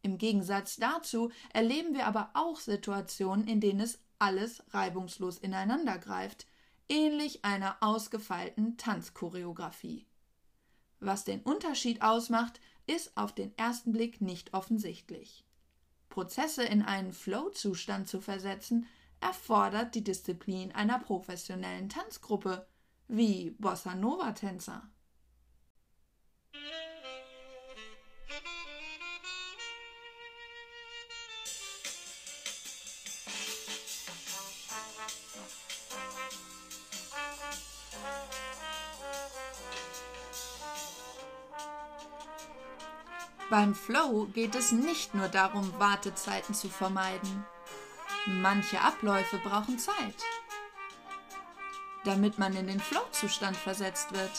Im Gegensatz dazu erleben wir aber auch Situationen, in denen es alles reibungslos ineinander greift, ähnlich einer ausgefeilten Tanzchoreografie. Was den Unterschied ausmacht, ist auf den ersten Blick nicht offensichtlich. Prozesse in einen Flow-Zustand zu versetzen, erfordert die Disziplin einer professionellen Tanzgruppe, wie Bossa Nova-Tänzer. Beim Flow geht es nicht nur darum, Wartezeiten zu vermeiden. Manche Abläufe brauchen Zeit, damit man in den Flow-Zustand versetzt wird.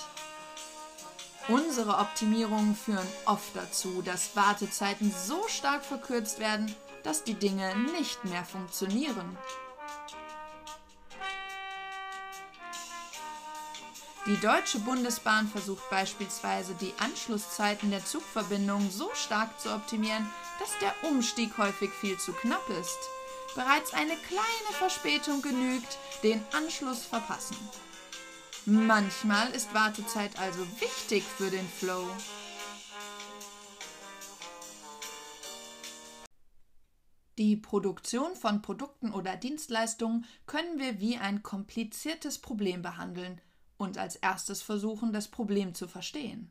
Unsere Optimierungen führen oft dazu, dass Wartezeiten so stark verkürzt werden, dass die Dinge nicht mehr funktionieren. Die Deutsche Bundesbahn versucht beispielsweise, die Anschlusszeiten der Zugverbindungen so stark zu optimieren, dass der Umstieg häufig viel zu knapp ist. Bereits eine kleine Verspätung genügt, den Anschluss verpassen. Manchmal ist Wartezeit also wichtig für den Flow. Die Produktion von Produkten oder Dienstleistungen können wir wie ein kompliziertes Problem behandeln und als erstes versuchen, das Problem zu verstehen.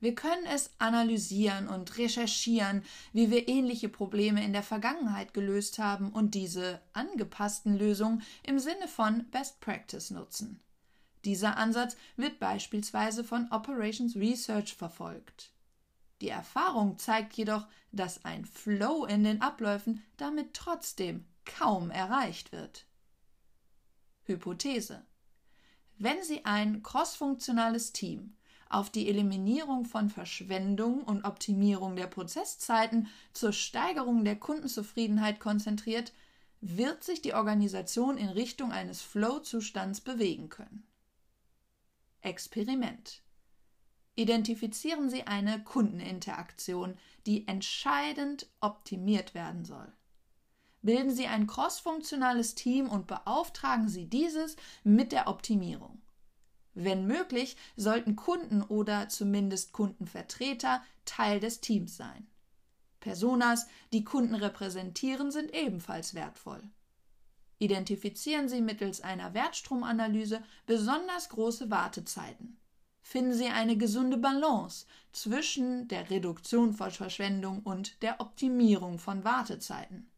Wir können es analysieren und recherchieren, wie wir ähnliche Probleme in der Vergangenheit gelöst haben und diese angepassten Lösungen im Sinne von Best Practice nutzen. Dieser Ansatz wird beispielsweise von Operations Research verfolgt. Die Erfahrung zeigt jedoch, dass ein Flow in den Abläufen damit trotzdem kaum erreicht wird. Hypothese wenn Sie ein crossfunktionales Team auf die Eliminierung von Verschwendung und Optimierung der Prozesszeiten zur Steigerung der Kundenzufriedenheit konzentriert, wird sich die Organisation in Richtung eines Flow-Zustands bewegen können. Experiment. Identifizieren Sie eine Kundeninteraktion, die entscheidend optimiert werden soll. Bilden Sie ein crossfunktionales Team und beauftragen Sie dieses mit der Optimierung. Wenn möglich, sollten Kunden oder zumindest Kundenvertreter Teil des Teams sein. Personas, die Kunden repräsentieren, sind ebenfalls wertvoll. Identifizieren Sie mittels einer Wertstromanalyse besonders große Wartezeiten. Finden Sie eine gesunde Balance zwischen der Reduktion von Verschwendung und der Optimierung von Wartezeiten.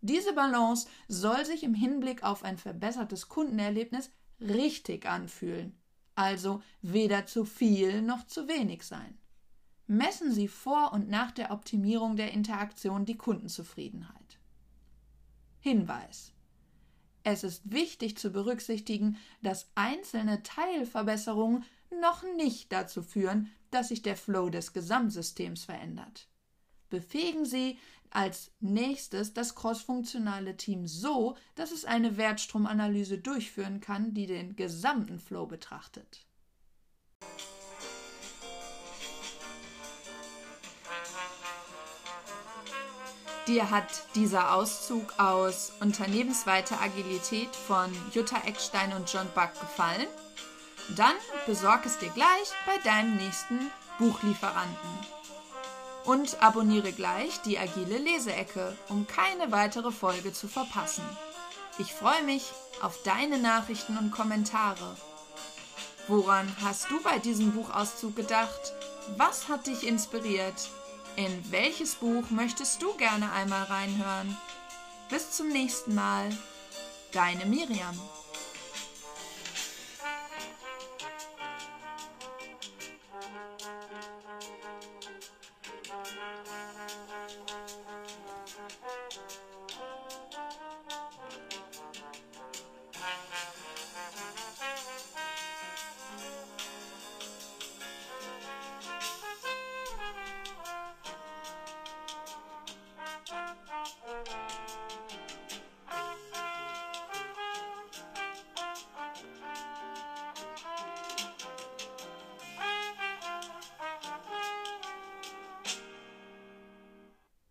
Diese Balance soll sich im Hinblick auf ein verbessertes Kundenerlebnis richtig anfühlen, also weder zu viel noch zu wenig sein. Messen Sie vor und nach der Optimierung der Interaktion die Kundenzufriedenheit. Hinweis es ist wichtig zu berücksichtigen, dass einzelne Teilverbesserungen noch nicht dazu führen, dass sich der Flow des Gesamtsystems verändert. Befähigen Sie als nächstes das crossfunktionale Team so, dass es eine Wertstromanalyse durchführen kann, die den gesamten Flow betrachtet. Dir hat dieser Auszug aus Unternehmensweite Agilität von Jutta Eckstein und John Buck gefallen? Dann besorg es dir gleich bei deinem nächsten Buchlieferanten und abonniere gleich die Agile Leseecke, um keine weitere Folge zu verpassen. Ich freue mich auf deine Nachrichten und Kommentare. Woran hast du bei diesem Buchauszug gedacht? Was hat dich inspiriert? In welches Buch möchtest du gerne einmal reinhören? Bis zum nächsten Mal. Deine Miriam.